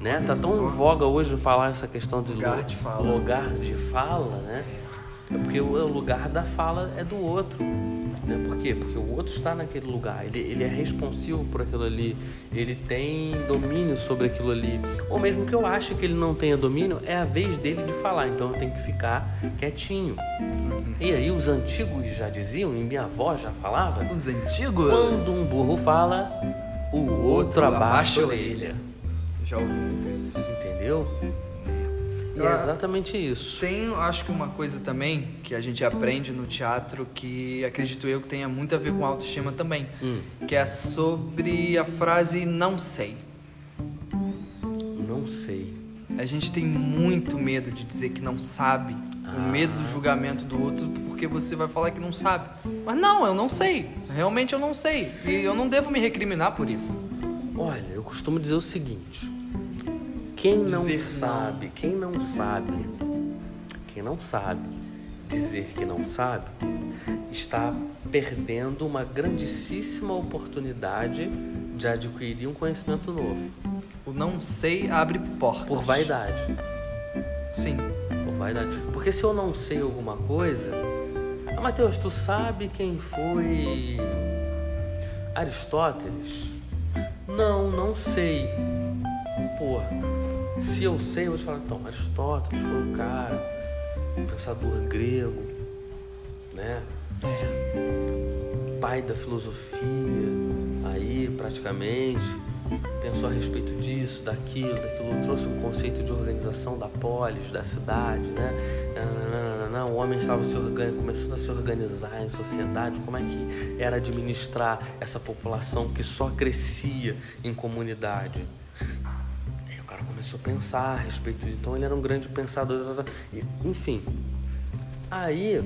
[SPEAKER 1] Né? Tá tão em voga hoje falar essa questão de
[SPEAKER 2] Lugar
[SPEAKER 1] lu-
[SPEAKER 2] de fala.
[SPEAKER 1] lugar de fala, né? É porque o o lugar da fala é do outro. Né? Por quê? Porque o outro está naquele lugar, ele, ele é responsivo por aquilo ali, ele tem domínio sobre aquilo ali. Ou mesmo que eu ache que ele não tenha domínio, é a vez dele de falar, então eu tenho que ficar quietinho. E aí os antigos já diziam, e minha avó já falava,
[SPEAKER 2] Os antigos.
[SPEAKER 1] quando um burro fala, o outro abaixa a orelha.
[SPEAKER 2] Já ouvi muito isso.
[SPEAKER 1] Entendeu? É
[SPEAKER 2] Ah,
[SPEAKER 1] exatamente isso.
[SPEAKER 2] Tem, acho que uma coisa também que a gente aprende no teatro que acredito eu que tenha muito a ver com autoestima também,
[SPEAKER 1] Hum,
[SPEAKER 2] que é sobre a frase não sei.
[SPEAKER 1] não sei.
[SPEAKER 2] A gente tem muito medo de dizer que não sabe,
[SPEAKER 1] Ah.
[SPEAKER 2] o medo do julgamento do outro porque você vai falar que não sabe. Mas não, eu não sei. Realmente eu não sei e eu não devo me recriminar por isso.
[SPEAKER 1] Olha, eu costumo dizer o seguinte: quem não
[SPEAKER 2] Dizer
[SPEAKER 1] sabe, quem não sabe, quem não sabe dizer que não sabe, está perdendo uma grandíssima oportunidade de adquirir um conhecimento novo.
[SPEAKER 2] O não sei abre portas.
[SPEAKER 1] Por vaidade.
[SPEAKER 2] Sim.
[SPEAKER 1] Por vaidade. Porque se eu não sei alguma coisa. Ah, Matheus, tu sabe quem foi Aristóteles? Não, não sei. Porra, se eu sei, eu vou te falar, então, Aristóteles foi um cara, um pensador grego, né? Pai da filosofia, aí praticamente, pensou a respeito disso, daquilo, daquilo, trouxe um conceito de organização da polis, da cidade, né? O homem estava se organ... começando a se organizar em sociedade, como é que era administrar essa população que só crescia em comunidade. Começou a pensar a respeito disso, então ele era um grande pensador, e- enfim. Aí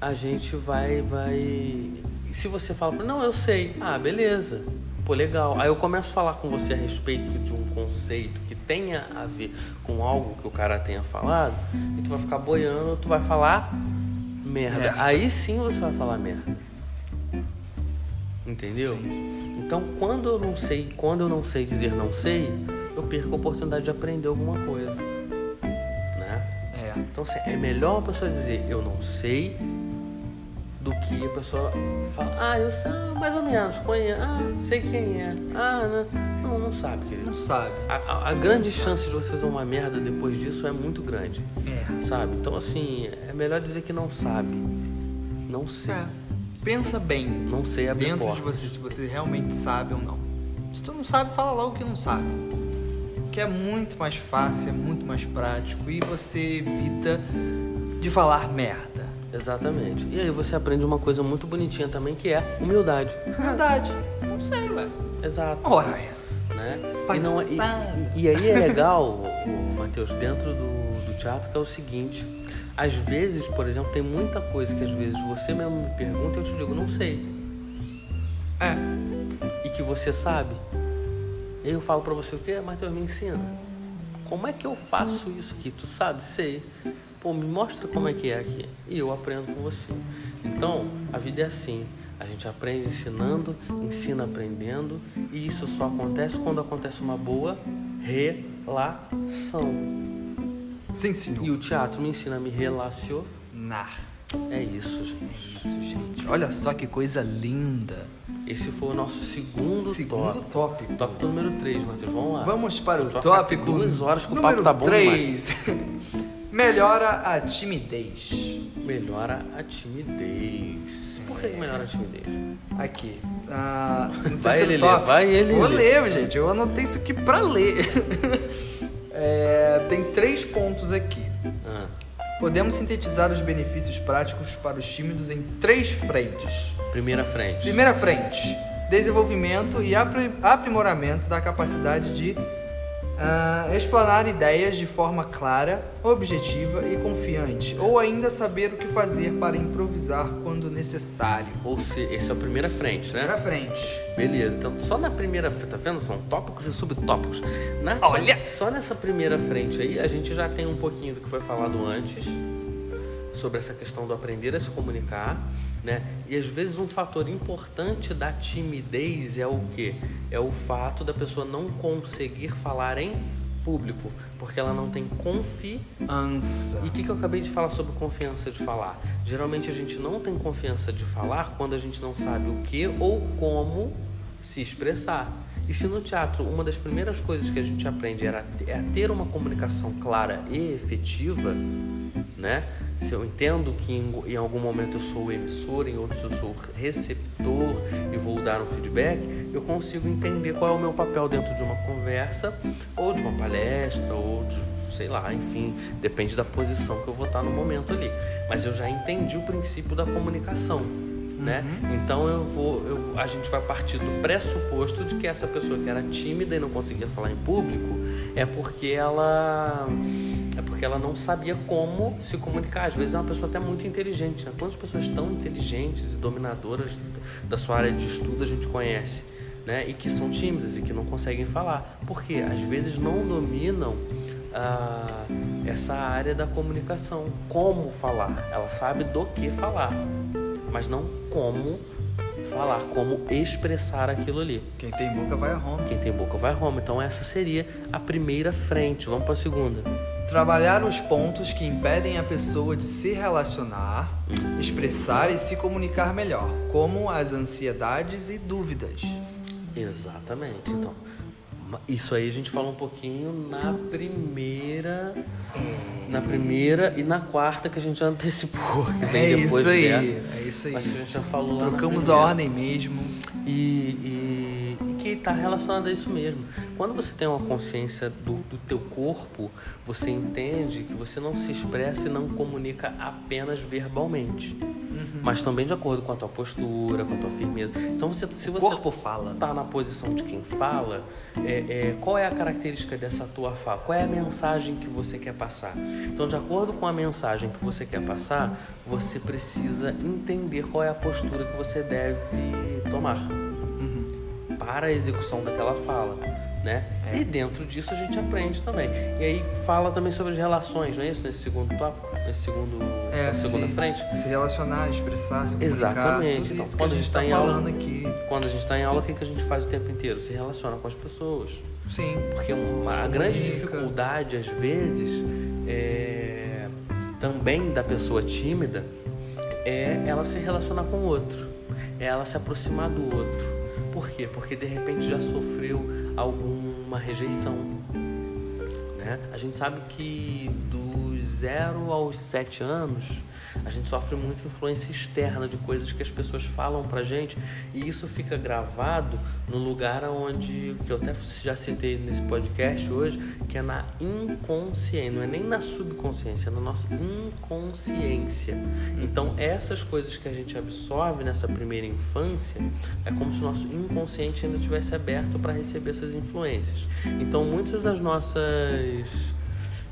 [SPEAKER 1] a gente vai, vai. Se você fala, não, eu sei, ah, beleza, pô, legal. Aí eu começo a falar com você a respeito de um conceito que tenha a ver com algo que o cara tenha falado, e tu vai ficar boiando, tu vai falar merda.
[SPEAKER 2] Merda.
[SPEAKER 1] Aí sim você vai falar merda. Entendeu? Sim. Então, quando eu não sei, quando eu não sei dizer não sei, eu perco a oportunidade de aprender alguma coisa. Né?
[SPEAKER 2] É.
[SPEAKER 1] Então, assim, é melhor a pessoa dizer eu não sei do que a pessoa fala, ah, eu sei, ah, mais ou menos, conheço, ah, sei quem é, ah, não, não, não sabe, querido.
[SPEAKER 2] Não sabe.
[SPEAKER 1] A, a, a grande chance de você fazer uma merda depois disso é muito grande.
[SPEAKER 2] É.
[SPEAKER 1] Sabe? Então, assim, é melhor dizer que não sabe. Não sei. É.
[SPEAKER 2] Pensa bem.
[SPEAKER 1] Não sei abrir
[SPEAKER 2] Dentro
[SPEAKER 1] portas.
[SPEAKER 2] de você, se você realmente sabe ou não. Se tu não sabe, fala logo que não sabe. Que é muito mais fácil, é muito mais prático e você evita de falar merda.
[SPEAKER 1] Exatamente. E aí você aprende uma coisa muito bonitinha também, que é humildade.
[SPEAKER 2] Humildade. Não sei, ué.
[SPEAKER 1] Exato.
[SPEAKER 2] Ora essa.
[SPEAKER 1] Né? E, não, é- e, e, aí é legal, Matheus, dentro do, do teatro, que é o seguinte. Às vezes, por exemplo, tem muita coisa que às vezes você mesmo me pergunta e eu te digo, não sei.
[SPEAKER 2] É.
[SPEAKER 1] E que você sabe. E aí eu falo pra você o quê? Matheus, me ensina. Como é que eu faço isso aqui? Tu sabe? Sei. Pô, me mostra como é que é aqui. E eu aprendo com você. Então, a vida é assim. A gente aprende ensinando, ensina aprendendo, e isso só acontece quando acontece uma boa relação.
[SPEAKER 2] Sim, senhor.
[SPEAKER 1] E o teatro me ensina a me relacionar. É isso, gente.
[SPEAKER 2] É isso, gente. Olha só que coisa linda.
[SPEAKER 1] Esse foi o nosso segundo,
[SPEAKER 2] segundo
[SPEAKER 1] tópico.
[SPEAKER 2] tópico.
[SPEAKER 1] Número 3, Matheus. Vamos lá.
[SPEAKER 2] Vamos para o tópico.
[SPEAKER 1] Duas horas que o papo tá bom
[SPEAKER 2] 3. [laughs] Melhora a timidez.
[SPEAKER 1] Melhora a timidez. Por que melhora a timidez?
[SPEAKER 2] Aqui. Ah,
[SPEAKER 1] vai ele ler, vai ele
[SPEAKER 2] Vou
[SPEAKER 1] ler.
[SPEAKER 2] ler, gente. Eu anotei isso aqui pra ler. [laughs] É, tem três pontos aqui. Podemos sintetizar os benefícios práticos para os tímidos em três frentes.
[SPEAKER 1] primeira frente.
[SPEAKER 2] Primeira frente: desenvolvimento e apri- aprimoramento da capacidade de ah, explanar ideias de forma clara, objetiva e confiante, ou ainda saber o que fazer para improvisar quando necessário.
[SPEAKER 1] Ou se, esse é a primeira frente, né?
[SPEAKER 2] Primeira frente.
[SPEAKER 1] Beleza, então só na primeira frente, tá vendo? São tópicos e subtópicos. Na,
[SPEAKER 2] Olha!
[SPEAKER 1] Só, só nessa primeira frente aí, a gente já tem um pouquinho do que foi falado antes, sobre essa questão do aprender a se comunicar, né? E às vezes um fator importante da timidez é o quê? É o fato da pessoa não conseguir falar em público, porque ela não tem confiança. E o que, que eu acabei de falar sobre confiança de falar? Geralmente a gente não tem confiança de falar quando a gente não sabe o que ou como se expressar. E se no teatro uma das primeiras coisas que a gente aprende era é a ter uma comunicação clara e efetiva, né? Se eu entendo que em, em algum momento eu sou o emissor, em outros eu sou o receptor e vou dar um feedback, eu consigo entender qual é o meu papel dentro de uma conversa, ou de uma palestra, ou de, sei lá, enfim, depende da posição que eu vou estar no momento ali. Mas eu já entendi o princípio da comunicação. Né? Então eu vou, eu, a gente vai partir do pressuposto de que essa pessoa que era tímida e não conseguia falar em público é porque ela é porque ela não sabia como se comunicar. Às vezes é uma pessoa até muito inteligente. Né? Quantas pessoas tão inteligentes e dominadoras da sua área de estudo a gente conhece? Né? E que são tímidas e que não conseguem falar. Porque às vezes não dominam ah, essa área da comunicação. Como falar. Ela sabe do que falar, mas não como falar, como expressar aquilo ali.
[SPEAKER 2] Quem tem boca vai a Roma.
[SPEAKER 1] Quem tem boca vai a Roma. Então essa seria a primeira frente. Vamos para a segunda.
[SPEAKER 2] Trabalhar os pontos que impedem a pessoa de se relacionar, expressar e se comunicar melhor, como as ansiedades e dúvidas.
[SPEAKER 1] Exatamente. Então, isso aí a gente fala um pouquinho na primeira, na primeira e na quarta que a gente já antecipou, que vem
[SPEAKER 2] É
[SPEAKER 1] depois
[SPEAKER 2] isso aí,
[SPEAKER 1] dessa.
[SPEAKER 2] é isso aí.
[SPEAKER 1] Mas que a gente já falou
[SPEAKER 2] Trocamos a ordem mesmo.
[SPEAKER 1] E, e que está relacionado a isso mesmo. Quando você tem uma consciência do, do teu corpo, você entende que você não se expressa e não comunica apenas verbalmente, mas também de acordo com a tua postura, com a tua firmeza. Então, você, se
[SPEAKER 2] O
[SPEAKER 1] você
[SPEAKER 2] corpo fala.
[SPEAKER 1] está na posição de quem fala, é, é, qual é a característica dessa tua fala? Qual é a mensagem que você quer passar? Então, de acordo com a mensagem que você quer passar, você precisa entender qual é a postura que você deve tomar para a execução daquela fala. Né? É. E dentro disso a gente aprende também. E aí fala também sobre as relações, não é isso? Nesse segundo tópico, nesse segundo, é, segunda
[SPEAKER 2] se,
[SPEAKER 1] frente.
[SPEAKER 2] Se relacionar, expressar, se comunicar.
[SPEAKER 1] Exatamente. Então, quando a gente está
[SPEAKER 2] tá
[SPEAKER 1] em aula,
[SPEAKER 2] aqui.
[SPEAKER 1] quando a gente está em aula, o que, que a gente faz o tempo inteiro? Se relaciona com as pessoas.
[SPEAKER 2] Sim.
[SPEAKER 1] Porque uma, a grande dificuldade às vezes é, também da pessoa tímida é ela se relacionar com o outro, é ela se aproximar do outro por quê? Porque de repente já sofreu alguma rejeição. Né? A gente sabe que dos 0 aos 7 anos a gente sofre muito influência externa de coisas que as pessoas falam pra gente e isso fica gravado no lugar onde, que eu até já citei nesse podcast hoje, que é na inconsciência, não é nem na subconsciência, é na nossa inconsciência. Então, essas coisas que a gente absorve nessa primeira infância, é como se o nosso inconsciente ainda tivesse aberto para receber essas influências. Então, muitas das nossas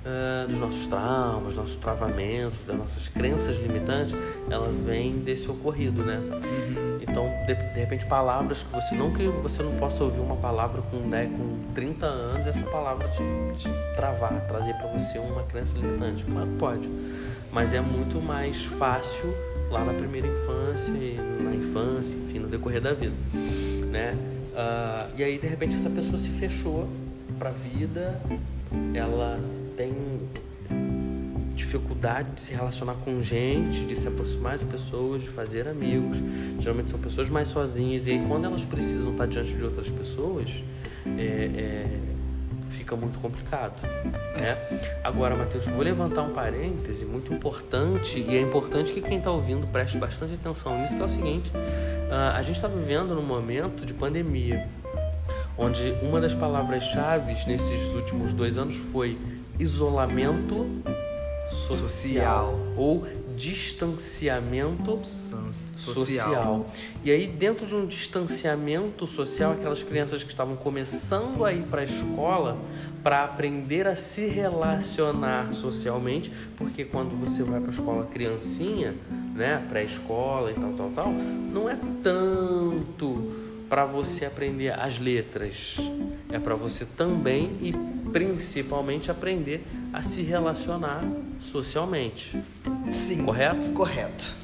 [SPEAKER 1] uh, dos nossos traumas, nossos travamentos, das nossas crenças limitantes, ela vem desse ocorrido, né? Uhum. Então, de, de, repente, palavras que você não que você não possa ouvir uma palavra com, né, com 30 anos, essa palavra te, te travar, trazer para você uma crença limitante. Claro pode, mas é muito mais fácil lá na primeira infância, na infância, enfim, no decorrer da vida, né? Uh, e aí, de repente, essa pessoa se fechou para a vida, ela tem dificuldade de se relacionar com gente, de se aproximar de pessoas, de fazer amigos. Geralmente são pessoas mais sozinhas e aí quando elas precisam estar diante de outras pessoas, é, é, fica muito complicado. Né? Agora, Matheus, vou levantar um parêntese muito importante e é importante que quem está ouvindo preste bastante atenção nisso, que é o seguinte: uh, a gente está vivendo num momento de pandemia, onde uma das palavras-chave nesses últimos dois anos foi isolamento social, social. ou distanciamento social. social. E aí, dentro de um distanciamento social, aquelas crianças que estavam começando a ir para a escola para aprender a se relacionar socialmente, porque quando você vai para a escola criancinha, né, pré-escola e tal, tal, tal, não é tanto para você aprender as letras, é para você também e principalmente aprender a se relacionar socialmente.
[SPEAKER 2] Sim.
[SPEAKER 1] Correto?
[SPEAKER 2] Correto.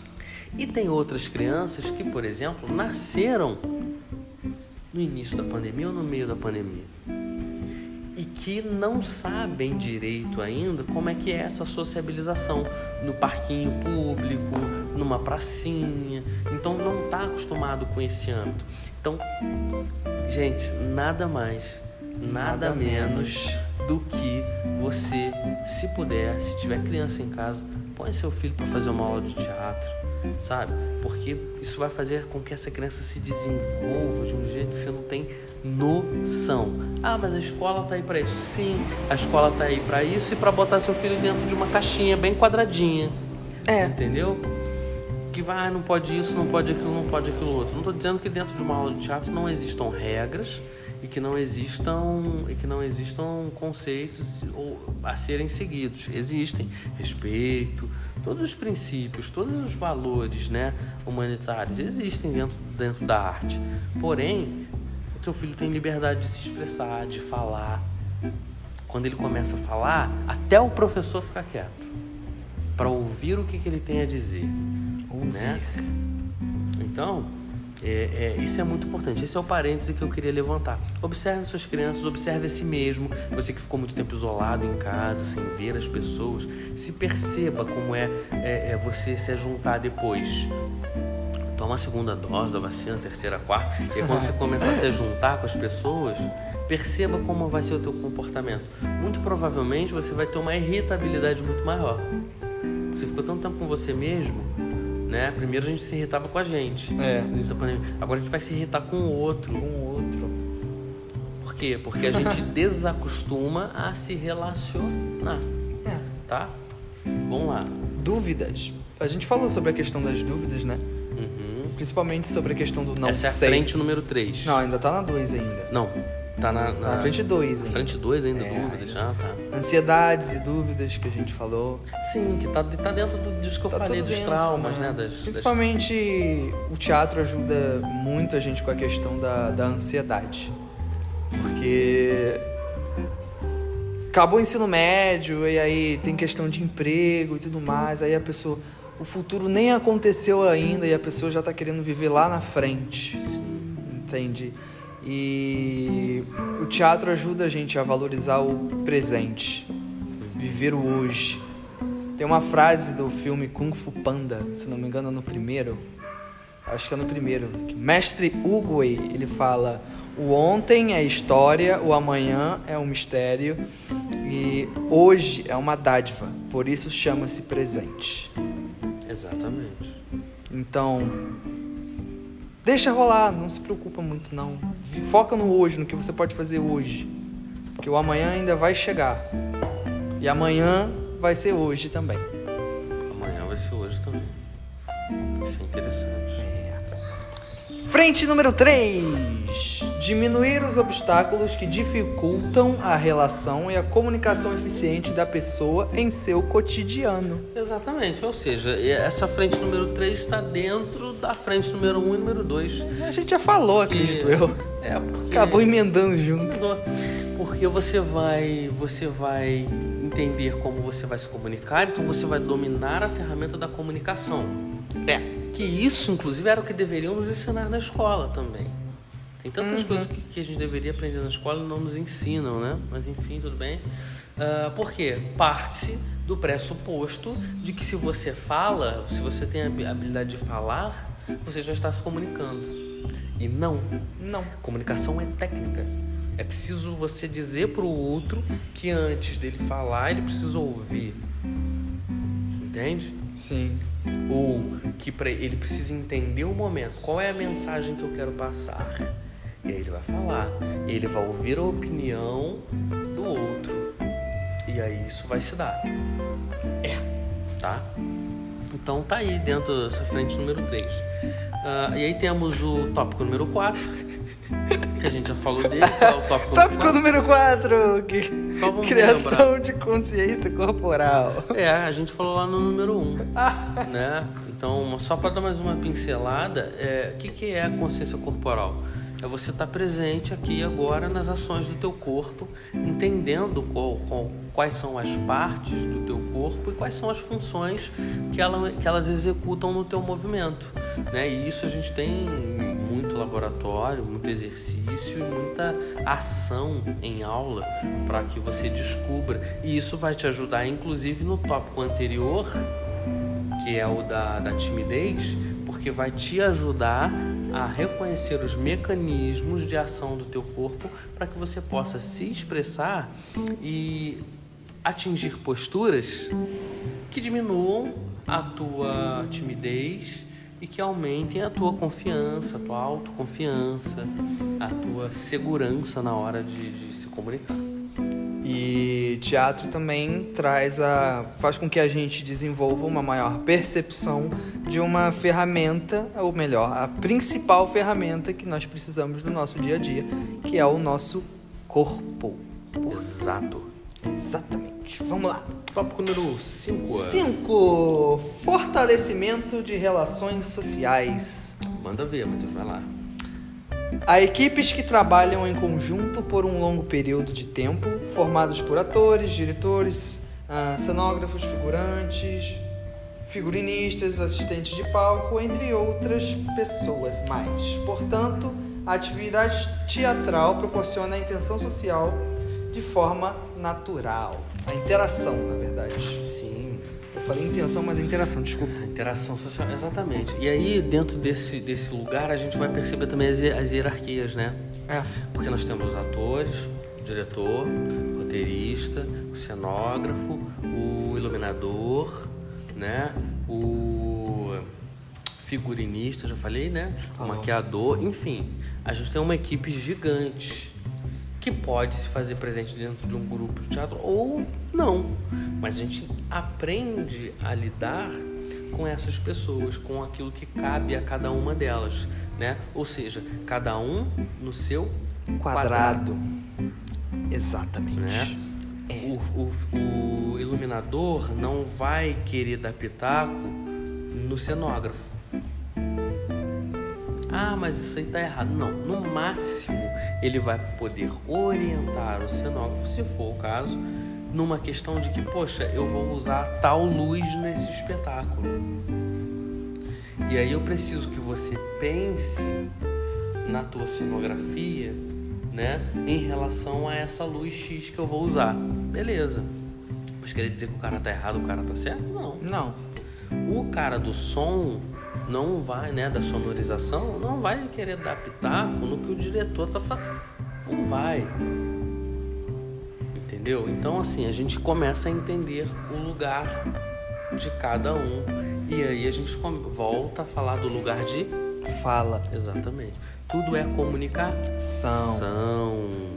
[SPEAKER 1] E tem outras crianças que, por exemplo, nasceram no início da pandemia ou no meio da pandemia e que não sabem direito ainda como é que é essa sociabilização no parquinho público, numa pracinha, então não está acostumado com esse âmbito. Então, gente, nada mais, nada, nada menos do que você, se puder, se tiver criança em casa, põe seu filho para fazer uma aula de teatro, sabe? Porque isso vai fazer com que essa criança se desenvolva de um jeito que você não tem noção. Ah, mas a escola tá aí para isso. Sim, a escola tá aí para isso e para botar seu filho dentro de uma caixinha bem quadradinha. É. Entendeu? Que vai, ah, não pode isso, não pode aquilo, não pode aquilo outro. Não estou dizendo que dentro de uma aula de teatro não existam regras e que não existam e que não existam conceitos a serem seguidos. Existem respeito, todos os princípios, todos os valores, né, humanitários existem dentro dentro da arte. Porém, o seu filho tem liberdade de se expressar, de falar. Quando ele começa a falar, até o professor fica quieto para ouvir o que, que ele tem a dizer.
[SPEAKER 2] Ouvir. Né?
[SPEAKER 1] Então, é, é, isso é muito importante. Esse é o parêntese que eu queria levantar. Observe suas crianças, observe a si mesmo. Você que ficou muito tempo isolado em casa, sem ver as pessoas, se perceba como é, é, é você se juntar depois. Toma a segunda dose da vacina, terceira, quarta. E aí, quando você [laughs] começar a se juntar com as pessoas, perceba como vai ser o teu comportamento. Muito provavelmente você vai ter uma irritabilidade muito maior. Você ficou tanto tempo com você mesmo, né? Primeiro a gente se irritava com a gente.
[SPEAKER 2] É.
[SPEAKER 1] Agora a gente vai se irritar com o outro.
[SPEAKER 2] Com o outro.
[SPEAKER 1] Por quê? Porque a gente [laughs] desacostuma a se relacionar.
[SPEAKER 2] É.
[SPEAKER 1] Tá? Vamos lá.
[SPEAKER 2] Dúvidas. A gente falou sobre a questão das dúvidas, né?
[SPEAKER 1] Uhum.
[SPEAKER 2] Principalmente sobre a questão do não
[SPEAKER 1] Essa
[SPEAKER 2] sei.
[SPEAKER 1] é a frente número 3.
[SPEAKER 2] Não, ainda tá na 2 ainda.
[SPEAKER 1] Não, Tá na, na,
[SPEAKER 2] na frente 2 ainda.
[SPEAKER 1] Frente 2 ainda, é, dúvidas, já tá.
[SPEAKER 2] Ansiedades e dúvidas que a gente falou.
[SPEAKER 1] Sim, que tá, tá dentro do, disso que eu tá falei, dos dentro, traumas, né? né? Das,
[SPEAKER 2] Principalmente das... o teatro ajuda muito a gente com a questão da, da ansiedade. Porque acabou o ensino médio e aí tem questão de emprego e tudo mais, aí a pessoa o futuro nem aconteceu ainda e a pessoa já está querendo viver lá na frente. Entende? E o teatro ajuda a gente a valorizar o presente, viver o hoje. Tem uma frase do filme Kung Fu Panda, se não me engano, no primeiro. Acho que é no primeiro. Mestre Uguay, ele fala: "O ontem é história, o amanhã é um mistério e hoje é uma dádiva. Por isso chama-se presente."
[SPEAKER 1] Exatamente.
[SPEAKER 2] Então, deixa rolar, não se preocupa muito não. Foca no hoje, no que você pode fazer hoje. Porque o amanhã ainda vai chegar. E amanhã vai ser hoje também.
[SPEAKER 1] Amanhã vai ser hoje também. Isso é interessante.
[SPEAKER 2] Frente número 3. Diminuir os obstáculos que dificultam a relação e a comunicação eficiente da pessoa em seu cotidiano.
[SPEAKER 1] Exatamente, ou seja, essa frente número 3 está dentro da frente número 1 e número 2.
[SPEAKER 2] A gente já falou, acredito eu.
[SPEAKER 1] É, porque...
[SPEAKER 2] Acabou emendando junto.
[SPEAKER 1] Porque você vai, você vai entender como você vai se comunicar, então você vai dominar a ferramenta da comunicação.
[SPEAKER 2] É.
[SPEAKER 1] Que isso, inclusive, era o que deveriam nos ensinar na escola também. Tem tantas
[SPEAKER 2] Uhum.
[SPEAKER 1] coisas que, que a gente deveria aprender na escola e não nos ensinam, né? Mas enfim, tudo bem. Ah, por quê? Parte-se do pressuposto de que se você fala, se você tem a habi- habilidade de falar, você já está se comunicando. E não.
[SPEAKER 2] Não.
[SPEAKER 1] Comunicação é técnica. É preciso você dizer para o outro que antes dele falar, ele precisa ouvir. Entende?
[SPEAKER 2] Sim.
[SPEAKER 1] Ou que ele precisa entender o momento. Qual é a mensagem que eu quero passar? E aí ele vai falar. Ele vai ouvir a opinião do outro. E aí isso vai se dar. É. Tá? Então tá aí dentro dessa frente número 3. e aí temos o tópico número 4. Que a gente já falou dele. É o tópico,
[SPEAKER 2] Tópico número 4.
[SPEAKER 1] Só vamos
[SPEAKER 2] Criação de consciência corporal.
[SPEAKER 1] É, a gente falou lá no número 1. Um, né? Então, só para dar mais uma pincelada, é, o que, que é a consciência corporal? É você estar presente aqui e agora nas ações do teu corpo, entendendo qual- qual- quais são as partes do teu corpo e quais são as funções que, ela- que elas executam no teu movimento. Né? E isso a gente tem muito laboratório, muito exercício e muita ação em aula para que você descubra. E isso vai te ajudar, inclusive, no tópico anterior, que é o da, da timidez, porque vai te ajudar a reconhecer os mecanismos de ação do teu corpo para que você possa se expressar e atingir posturas que diminuam a tua timidez e que aumentem a tua confiança, a tua autoconfiança, a tua segurança na hora de, de se comunicar.
[SPEAKER 2] E teatro também traz a faz com que a gente desenvolva uma maior percepção de uma ferramenta, ou melhor, a principal ferramenta que nós precisamos no nosso dia a dia, que é o nosso corpo.
[SPEAKER 1] Exato.
[SPEAKER 2] Exatamente. Vamos lá.
[SPEAKER 1] Tópico número 5.
[SPEAKER 2] 5. Fortalecimento de relações sociais.
[SPEAKER 1] Manda ver, Matheus, vai lá.
[SPEAKER 2] Há equipes que trabalham em conjunto por um longo período de tempo, formadas por atores, diretores, ah, cenógrafos, figurantes, figurinistas, assistentes de palco, entre outras pessoas mais. Portanto, a atividade teatral proporciona a intenção social de forma natural. A interação, na verdade.
[SPEAKER 1] Sim,
[SPEAKER 2] falei intenção, mas interação, desculpa.
[SPEAKER 1] interação social, exatamente. E aí, dentro desse, desse lugar, a gente vai perceber também as, as hierarquias, né?
[SPEAKER 2] É.
[SPEAKER 1] Porque nós temos os atores, o diretor, o roteirista, o cenógrafo, o iluminador, né? O figurinista, já falei, né? O maquiador, enfim. A gente tem uma equipe gigante que pode se fazer presente dentro de um grupo de teatro ou não. Mas a gente aprende a lidar com essas pessoas, com aquilo que cabe a cada uma delas, né? Ou seja, cada um no seu
[SPEAKER 2] Quadrado. Exatamente.
[SPEAKER 1] né?
[SPEAKER 2] É.
[SPEAKER 1] O, o- o iluminador não vai querer dar pitaco no cenógrafo. Ah, mas isso aí tá errado. Não, no máximo ele vai poder orientar o cenógrafo, se for o caso, numa questão de que, poxa, eu vou usar tal luz nesse espetáculo. E aí eu preciso que você pense na tua cenografia, né, em relação a essa luz X que eu vou usar. Beleza. Mas querer dizer que o cara tá errado, o cara tá certo? Não.
[SPEAKER 2] Não.
[SPEAKER 1] O cara do som não vai, né, da sonorização, não vai querer dar pitaco no que o diretor tá falando. Não vai. Entendeu? Então, assim, a gente começa a entender o lugar de cada um. E aí a gente volta a falar do lugar de
[SPEAKER 2] fala.
[SPEAKER 1] Exatamente. Tudo é comunicação.
[SPEAKER 2] São.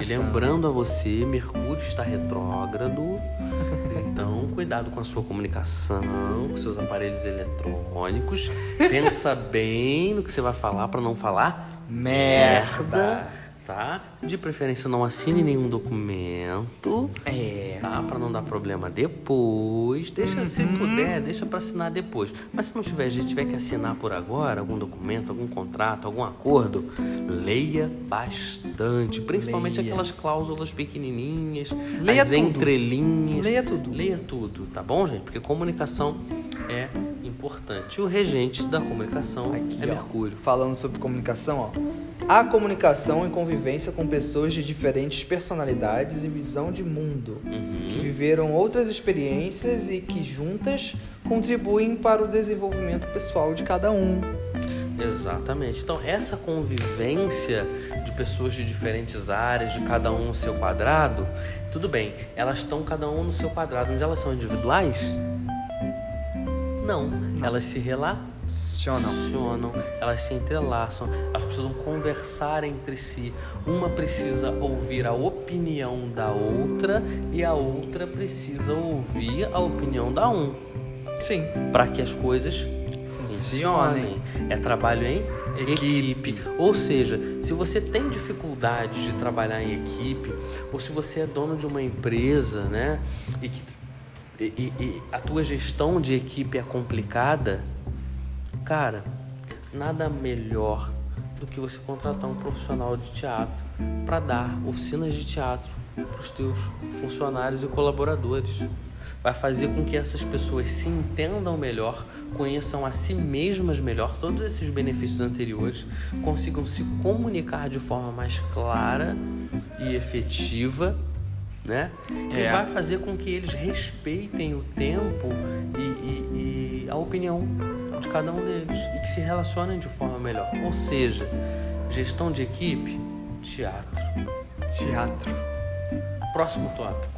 [SPEAKER 1] E lembrando a você, Mercúrio está retrógrado. [laughs] Então, cuidado com a sua comunicação, com seus aparelhos eletrônicos. Pensa [laughs] bem no que você vai falar para não falar merda tá? De preferência não assine nenhum documento.
[SPEAKER 2] É.
[SPEAKER 1] Tá? Para não dar problema depois. Deixa uhum. se puder, deixa para assinar depois. Mas se não tiver, gente tiver que assinar por agora algum documento, algum contrato, algum acordo, leia bastante, principalmente leia. aquelas cláusulas pequenininhas, leia as tudo. entrelinhas.
[SPEAKER 2] Leia tudo.
[SPEAKER 1] Leia tudo, tá bom, gente? Porque comunicação é importante. O regente da comunicação Aqui, é ó, Mercúrio.
[SPEAKER 2] Falando sobre comunicação, ó. A comunicação e convivência com pessoas de diferentes personalidades e visão de mundo, uhum. que viveram outras experiências e que juntas contribuem para o desenvolvimento pessoal de cada um.
[SPEAKER 1] Exatamente. Então, essa convivência de pessoas de diferentes áreas, de cada um no seu quadrado, tudo bem, elas estão cada um no seu quadrado, mas elas são individuais? Não, elas se relacionam, elas se entrelaçam, elas precisam conversar entre si. Uma precisa ouvir a opinião da outra e a outra precisa ouvir a opinião da um.
[SPEAKER 2] Sim.
[SPEAKER 1] Para que as coisas funcionem. É trabalho em equipe. equipe. Ou seja, se você tem dificuldade de trabalhar em equipe, ou se você é dono de uma empresa, né, e que e, e a tua gestão de equipe é complicada, cara, nada melhor do que você contratar um profissional de teatro para dar oficinas de teatro para os teus funcionários e colaboradores. Vai fazer com que essas pessoas se entendam melhor, conheçam a si mesmas melhor, todos esses benefícios anteriores, consigam se comunicar de forma mais clara e efetiva né? É. E vai fazer com que eles respeitem o tempo e, e, e, a opinião de cada um deles e que se relacionem de forma melhor. Ou seja, gestão de equipe, teatro.
[SPEAKER 2] Teatro.
[SPEAKER 1] Próximo tópico.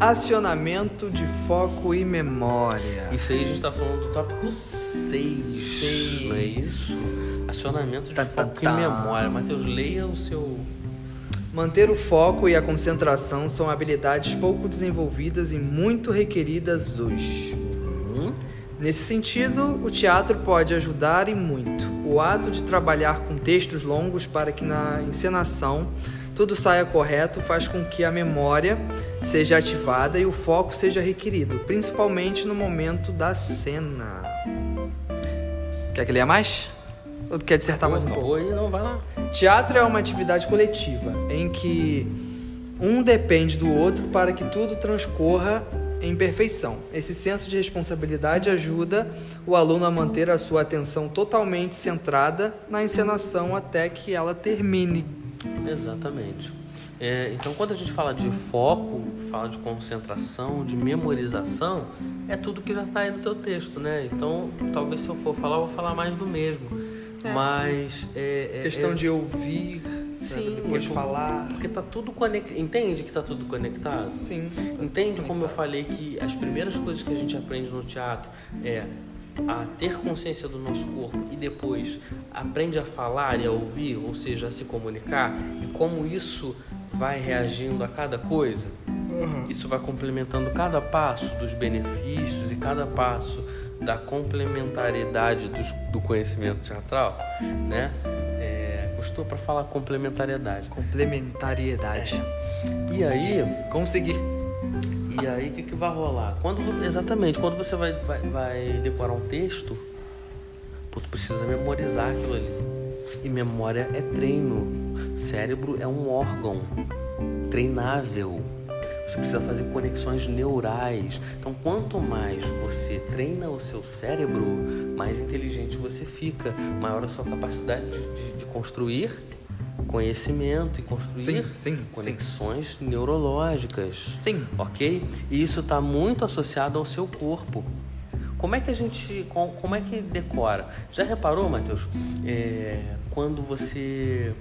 [SPEAKER 2] Acionamento de foco e memória.
[SPEAKER 1] Isso aí a gente está falando do tópico 6. Não é isso? Acionamento de tá, foco tá, tá. e memória. Matheus, leia o seu
[SPEAKER 2] Manter o foco e a concentração são habilidades pouco desenvolvidas e muito requeridas hoje. Uhum. Nesse sentido, o teatro pode ajudar e muito. O ato de trabalhar com textos longos para que na encenação tudo saia correto faz com que a memória seja ativada e o foco seja requerido, principalmente no momento da cena. Quer que leia mais? Ou quer dissertar mais um pouco?
[SPEAKER 1] Aí, não, vai lá.
[SPEAKER 2] Teatro é uma atividade coletiva em que um depende do outro para que tudo transcorra em perfeição. Esse senso de responsabilidade ajuda o aluno a manter a sua atenção totalmente centrada na encenação até que ela termine.
[SPEAKER 1] Exatamente. É, então, quando a gente fala de foco, fala de concentração, de memorização, é tudo que já está aí no teu texto, né? Então, talvez se eu for falar, eu vou falar mais do mesmo. É. Mas. É,
[SPEAKER 2] é, questão
[SPEAKER 1] é
[SPEAKER 2] de ouvir.
[SPEAKER 1] Sim,
[SPEAKER 2] depois falar.
[SPEAKER 1] Porque tá tudo conectado. Entende que tá tudo conectado?
[SPEAKER 2] Sim.
[SPEAKER 1] Entende como eu falei que as primeiras coisas que a gente aprende no teatro é a ter consciência do nosso corpo e depois aprende a falar e a ouvir, ou seja, a se comunicar, e como isso vai reagindo a cada coisa. Isso vai complementando cada passo dos benefícios e cada passo da complementariedade do, do conhecimento teatral, né? Custou para falar complementariedade.
[SPEAKER 2] Complementariedade.
[SPEAKER 1] É. E aí,
[SPEAKER 2] conseguir.
[SPEAKER 1] E aí, o que, que vai rolar? Quando, exatamente, quando você vai, vai, vai decorar um texto, corpo, tu precisa memorizar aquilo ali. E memória é treino. Cérebro é um órgão treinável. Você precisa fazer conexões neurais. Então, quanto mais você treina o seu cérebro, mais inteligente você fica, maior a sua capacidade de, de, de construir conhecimento e construir
[SPEAKER 2] sim, sim,
[SPEAKER 1] conexões sim. neurológicas.
[SPEAKER 2] Sim.
[SPEAKER 1] Ok? E isso está muito associado ao seu corpo. Como é que a gente. Como é que decora? Já reparou, Matheus? É, quando você.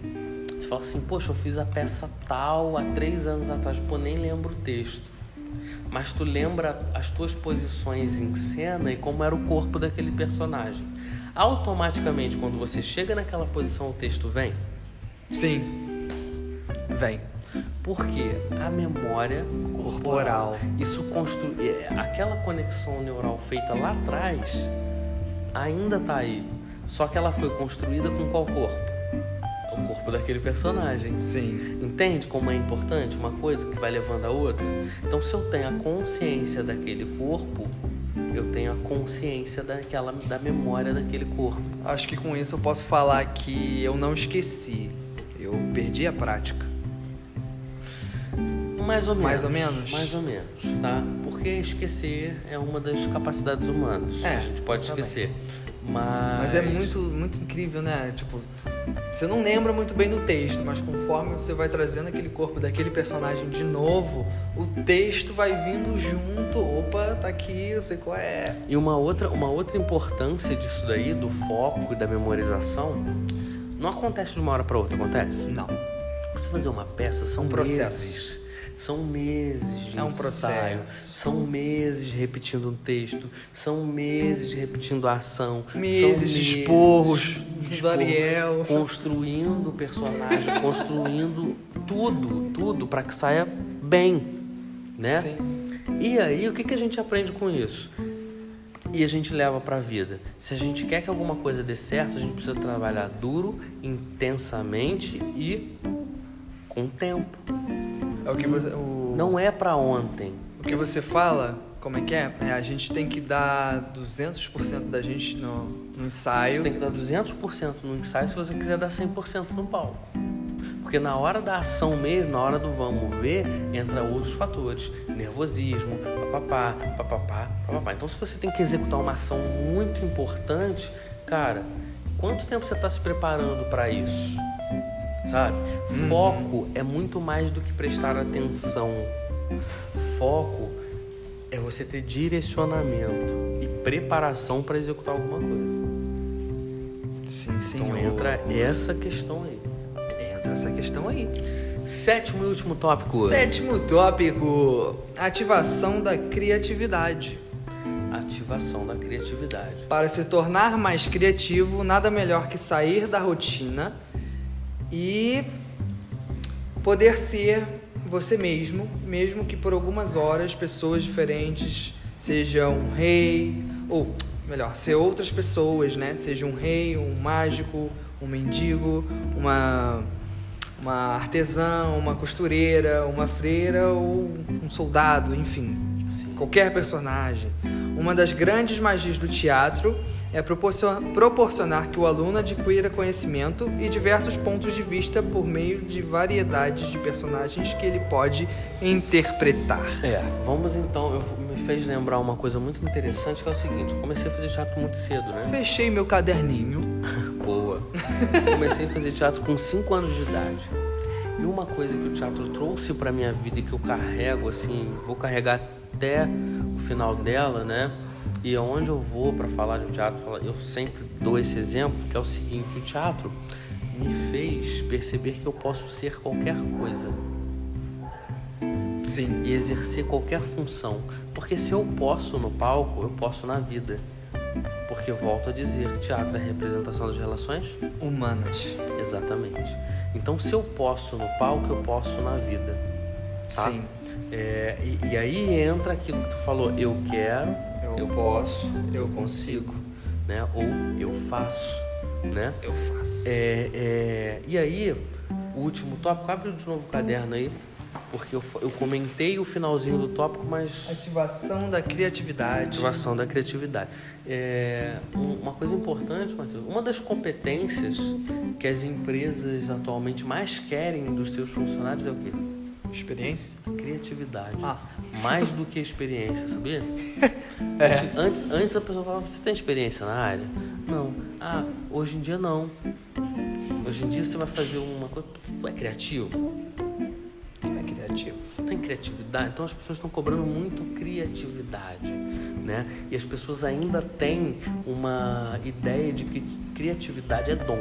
[SPEAKER 1] Você fala assim, poxa, eu fiz a peça tal há três anos atrás, pô, nem lembro o texto. Mas tu lembra as tuas posições em cena e como era o corpo daquele personagem. Automaticamente, quando você chega naquela posição, o texto vem?
[SPEAKER 2] Sim. Vem.
[SPEAKER 1] Porque a memória corporal, corporal. isso construi é, aquela conexão neural feita lá atrás ainda está aí. Só que ela foi construída com qual corpo? O corpo daquele personagem.
[SPEAKER 2] Sim.
[SPEAKER 1] Entende como é importante uma coisa que vai levando a outra? Então, se eu tenho a consciência daquele corpo, eu tenho a consciência daquela da memória daquele corpo.
[SPEAKER 2] Acho que com isso eu posso falar que eu não esqueci eu perdi a prática.
[SPEAKER 1] Mais ou menos.
[SPEAKER 2] Mais ou menos?
[SPEAKER 1] Mais ou menos, tá? Porque esquecer é uma das capacidades humanas. É, a gente pode esquecer. Mas...
[SPEAKER 2] mas é muito, muito incrível, né? Tipo, você não lembra muito bem do texto, mas conforme você vai trazendo aquele corpo daquele personagem de novo, o texto vai vindo junto. Opa, tá aqui, eu sei qual é.
[SPEAKER 1] E uma outra, uma outra importância disso daí, do foco e da memorização, não acontece de uma hora para outra, acontece?
[SPEAKER 2] Não.
[SPEAKER 1] Você fazer uma peça são um meses. São meses de
[SPEAKER 2] é um
[SPEAKER 1] ensaio,
[SPEAKER 2] processo.
[SPEAKER 1] são meses repetindo um texto, são meses repetindo a ação,
[SPEAKER 2] meses de esporros do Ariel,
[SPEAKER 1] construindo o personagem, construindo tudo, tudo para que saia bem, né?
[SPEAKER 2] Sim.
[SPEAKER 1] E aí o que, que a gente aprende com isso? e a gente leva para a vida. Se a gente quer que alguma coisa dê certo, a gente precisa trabalhar duro, intensamente e com tempo.
[SPEAKER 2] É o que você, o...
[SPEAKER 1] Não é para ontem.
[SPEAKER 2] O que você fala, como é que é? é a gente tem que dar 200% da gente no, no ensaio.
[SPEAKER 1] Você tem que dar 200% no ensaio se você quiser dar 100% no palco. Porque na hora da ação mesmo, na hora do vamos ver, entra outros fatores. Nervosismo, papapá, papapá, papapá. Então se você tem que executar uma ação muito importante, cara, quanto tempo você está se preparando para isso? Sabe? Uhum. Foco é muito mais do que prestar atenção. Foco é você ter direcionamento e preparação para executar alguma coisa.
[SPEAKER 2] Sim, sim.
[SPEAKER 1] Então entra essa questão aí
[SPEAKER 2] entra essa questão aí.
[SPEAKER 1] Sétimo e último tópico.
[SPEAKER 2] Sétimo tópico: ativação da criatividade.
[SPEAKER 1] Ativação da criatividade.
[SPEAKER 2] Para se tornar mais criativo, nada melhor que sair da rotina e poder ser você mesmo, mesmo que por algumas horas pessoas diferentes, seja um rei, ou melhor, ser outras pessoas, né? Seja um rei, um mágico, um mendigo, uma uma artesã, uma costureira, uma freira ou um soldado, enfim, Sim. qualquer personagem. Uma das grandes magias do teatro é proporcionar que o aluno adquira conhecimento e diversos pontos de vista por meio de variedades de personagens que ele pode interpretar.
[SPEAKER 1] É, vamos então, eu, me fez lembrar uma coisa muito interessante que é o seguinte, eu comecei a fazer teatro muito cedo, né?
[SPEAKER 2] Fechei meu caderninho. [laughs]
[SPEAKER 1] Boa. Comecei a fazer teatro com 5 anos de idade. E uma coisa que o teatro trouxe para minha vida e que eu carrego assim, vou carregar até o final dela, né? E aonde eu vou para falar de teatro, eu sempre dou esse exemplo, que é o seguinte: o teatro me fez perceber que eu posso ser qualquer coisa.
[SPEAKER 2] Sim.
[SPEAKER 1] E exercer qualquer função. Porque se eu posso no palco, eu posso na vida. Porque volto a dizer, teatro é a representação das relações
[SPEAKER 2] humanas.
[SPEAKER 1] Exatamente. Então, se eu posso no palco, eu posso na vida. Tá?
[SPEAKER 2] Sim.
[SPEAKER 1] É, e, e, aí entra aquilo que tu falou, eu quero,
[SPEAKER 2] eu, posso, eu consigo,
[SPEAKER 1] né? Ou eu faço, né?
[SPEAKER 2] Eu faço.
[SPEAKER 1] É, é, e aí, o último tópico, abre de novo o caderno aí. porque eu, eu comentei o finalzinho do tópico, mas
[SPEAKER 2] Ativação da criatividade.
[SPEAKER 1] ativação da criatividade. É, um- uma coisa importante, Matheus, uma das competências que as empresas atualmente mais querem dos seus funcionários é o quê?
[SPEAKER 2] Experiência?
[SPEAKER 1] Criatividade.
[SPEAKER 2] Ah.
[SPEAKER 1] Mais do que experiência, sabia? [laughs]
[SPEAKER 2] É.
[SPEAKER 1] Antes, antes a pessoa falava, você tem experiência na área? Não. Ah, hoje em dia não. Hoje em dia você vai fazer uma coisa. Tu é criativo?
[SPEAKER 2] É criativo.
[SPEAKER 1] Tem criatividade? Então as pessoas estão cobrando muito criatividade, né? E as pessoas ainda têm uma ideia de que criatividade é dom.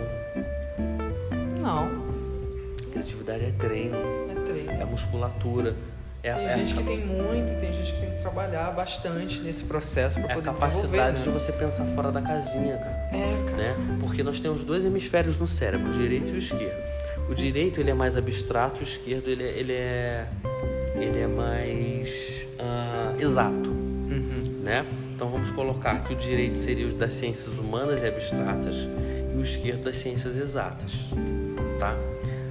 [SPEAKER 2] Não,
[SPEAKER 1] Criatividade é treino,
[SPEAKER 2] é treino.
[SPEAKER 1] é musculatura, é,
[SPEAKER 2] Tem
[SPEAKER 1] é a
[SPEAKER 2] gente que tem muito, tem gente que tem que trabalhar bastante nesse processo para
[SPEAKER 1] é a
[SPEAKER 2] poder desenvolver,
[SPEAKER 1] capacidade
[SPEAKER 2] né?
[SPEAKER 1] de você pensar fora da casinha, cara.
[SPEAKER 2] É, cara.
[SPEAKER 1] né? Porque nós temos dois hemisférios no cérebro, o direito e o esquerdo. O direito ele é mais abstrato, o esquerdo ele, é- ele é ele é mais ah, exato,
[SPEAKER 2] Uhum.
[SPEAKER 1] né? Então vamos colocar que o direito seria o das ciências humanas e abstratas e o esquerdo das ciências exatas, tá?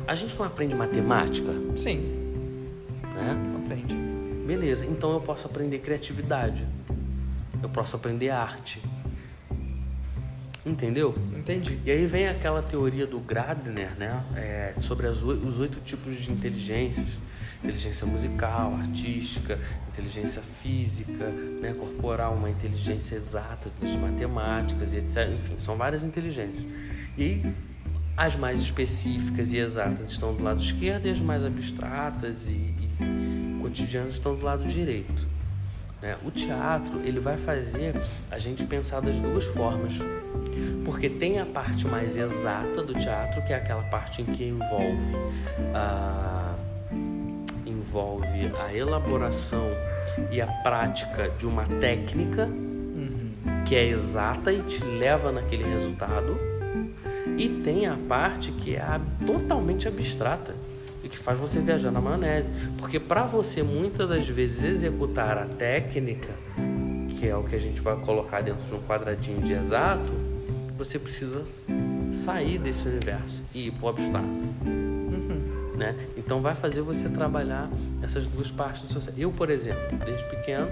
[SPEAKER 1] A gente não aprende matemática,
[SPEAKER 2] Sim,
[SPEAKER 1] né? Beleza, então eu posso aprender criatividade. Eu posso aprender arte. Entendeu?
[SPEAKER 2] Entendi.
[SPEAKER 1] E aí vem aquela teoria do Gradner, né? É, sobre as, os oito tipos de inteligências. Inteligência musical, artística, inteligência física, né? corporal, uma inteligência exata, das matemáticas e etc. Enfim, são várias inteligências. E aí, as mais específicas e exatas estão do lado esquerdo e as mais abstratas e, e cotidianas estão do lado direito. né? O teatro ele vai fazer a gente pensar das duas formas. Porque tem a parte mais exata do teatro, que é aquela parte em que envolve a, envolve a elaboração e a prática de uma técnica que é exata e te leva naquele resultado. E tem a parte que é totalmente abstrata e que faz você viajar na maionese. Porque para você muitas das vezes executar a técnica, que é o que a gente vai colocar dentro de um quadradinho de exato, você precisa sair desse universo e ir para o abstrato. Né? Então vai fazer você trabalhar essas duas partes do seu cérebro. Eu, por exemplo, desde pequeno,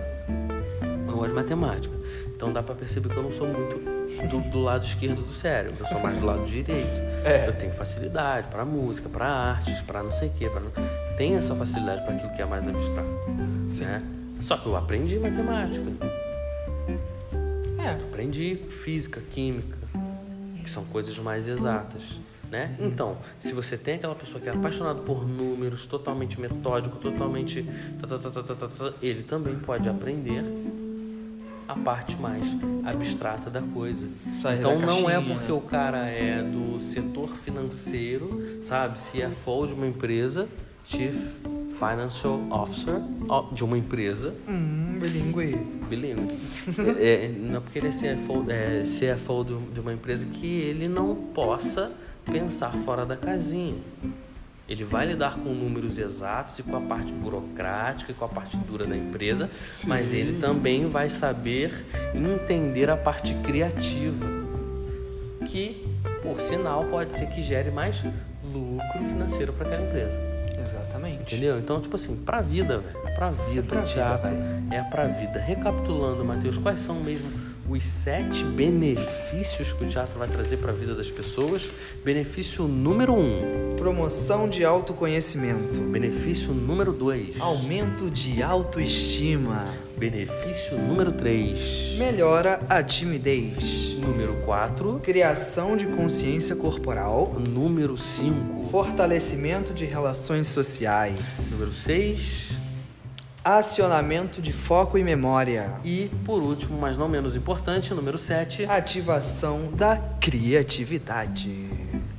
[SPEAKER 1] eu gosto de matemática. Então dá para perceber que eu não sou muito do, do lado esquerdo do cérebro, eu sou mais do lado direito.
[SPEAKER 2] É.
[SPEAKER 1] Eu tenho facilidade para música, para artes, para não sei o quê. Pra. Tenho essa facilidade para aquilo que é mais abstrato. Né? Só que eu aprendi matemática.
[SPEAKER 2] É.
[SPEAKER 1] Aprendi física, química, que são coisas mais exatas, né? Então, se você tem aquela pessoa que é apaixonada por números, totalmente metódico, totalmente, ele também pode aprender a parte mais abstrata da coisa.
[SPEAKER 2] Sair
[SPEAKER 1] então não é
[SPEAKER 2] caixinha,
[SPEAKER 1] porque
[SPEAKER 2] né?
[SPEAKER 1] o cara é do setor financeiro, sabe? CFO de uma empresa, Chief Financial Officer de uma empresa,
[SPEAKER 2] Hum, bilíngue.
[SPEAKER 1] bilíngue. É, é, não é porque ele é CFO, é, CFO de uma empresa que ele não possa pensar fora da casinha. Ele vai lidar com números exatos e com a parte burocrática e com a parte dura da empresa, mas ele também vai saber entender a parte criativa, que, por sinal, pode ser que gere mais lucro financeiro para aquela empresa.
[SPEAKER 2] Exatamente.
[SPEAKER 1] Entendeu? Então, tipo assim, pra vida, velho. Pra vida,
[SPEAKER 2] é pra
[SPEAKER 1] o
[SPEAKER 2] vida,
[SPEAKER 1] teatro
[SPEAKER 2] velho.
[SPEAKER 1] é pra vida. Recapitulando, Matheus, quais são mesmo os sete benefícios que o teatro vai trazer pra vida das pessoas? Benefício número um.
[SPEAKER 2] Promoção de autoconhecimento.
[SPEAKER 1] Benefício número dois.
[SPEAKER 2] Aumento de autoestima.
[SPEAKER 1] Benefício número três.
[SPEAKER 2] Melhora a timidez.
[SPEAKER 1] Número quatro.
[SPEAKER 2] Criação de consciência corporal.
[SPEAKER 1] Número cinco.
[SPEAKER 2] Fortalecimento de relações sociais.
[SPEAKER 1] Número seis.
[SPEAKER 2] Acionamento de foco e memória.
[SPEAKER 1] E, por último, mas não menos importante, número sete.
[SPEAKER 2] Ativação da criatividade.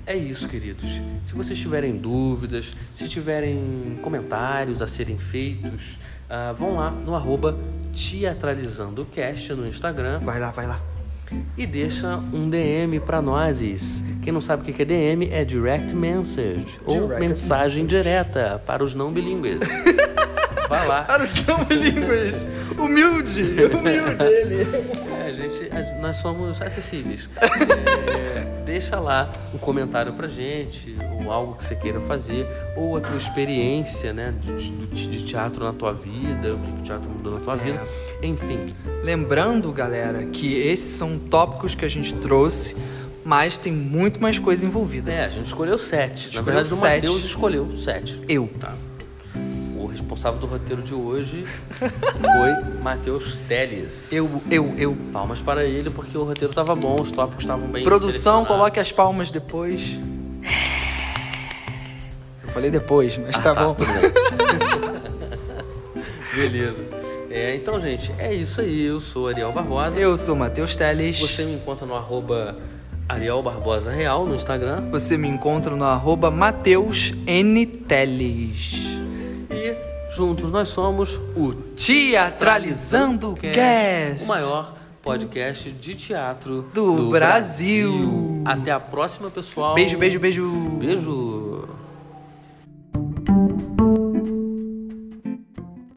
[SPEAKER 1] É isso, queridos. Se vocês tiverem dúvidas, se tiverem comentários a serem feitos, ah, vão lá no arroba teatralizandocast no Instagram
[SPEAKER 2] Vai lá, vai lá.
[SPEAKER 1] e deixa um DM para nós. Quem não sabe o que é DM é Direct Message ou
[SPEAKER 2] Direct
[SPEAKER 1] mensagem direta para os não bilíngues. [laughs] Vai lá.
[SPEAKER 2] Para os não bilíngues. Humilde, humilde ele. [laughs]
[SPEAKER 1] É, a gente, a- nós somos acessíveis. É, deixa lá um comentário pra gente, ou algo que você queira fazer, ou a tua experiência né, de, de- de teatro na tua vida, o que, que o teatro mudou na tua vida. Enfim,
[SPEAKER 2] Lembrando, galera, que esses são tópicos que a gente trouxe, mas tem muito mais coisa envolvida.
[SPEAKER 1] é, a gente escolheu sete. Na
[SPEAKER 2] Escolheu
[SPEAKER 1] verdade, o. Matheus escolheu sete.
[SPEAKER 2] Eu.
[SPEAKER 1] Tá. Responsável do roteiro de hoje foi Matheus Teles.
[SPEAKER 2] Eu, eu, eu.
[SPEAKER 1] Palmas para ele, porque o roteiro estava bom, os tópicos estavam bem
[SPEAKER 2] Produção, coloque as palmas depois. Eu falei depois, mas tá, bom.
[SPEAKER 1] tudo bem. [laughs] Beleza. É, então, gente, é isso aí. Eu sou Ariel Barbosa.
[SPEAKER 2] Eu sou Matheus Teles.
[SPEAKER 1] Você me encontra no arroba Ariel Barbosa Real no Instagram.
[SPEAKER 2] Você me encontra no arroba Mateus N. Teles.
[SPEAKER 1] Juntos nós somos o
[SPEAKER 2] Teatralizando Cast.
[SPEAKER 1] o maior podcast de teatro
[SPEAKER 2] Do Brasil.
[SPEAKER 1] Até a próxima, pessoal.
[SPEAKER 2] Beijo, beijo, beijo.
[SPEAKER 1] Beijo.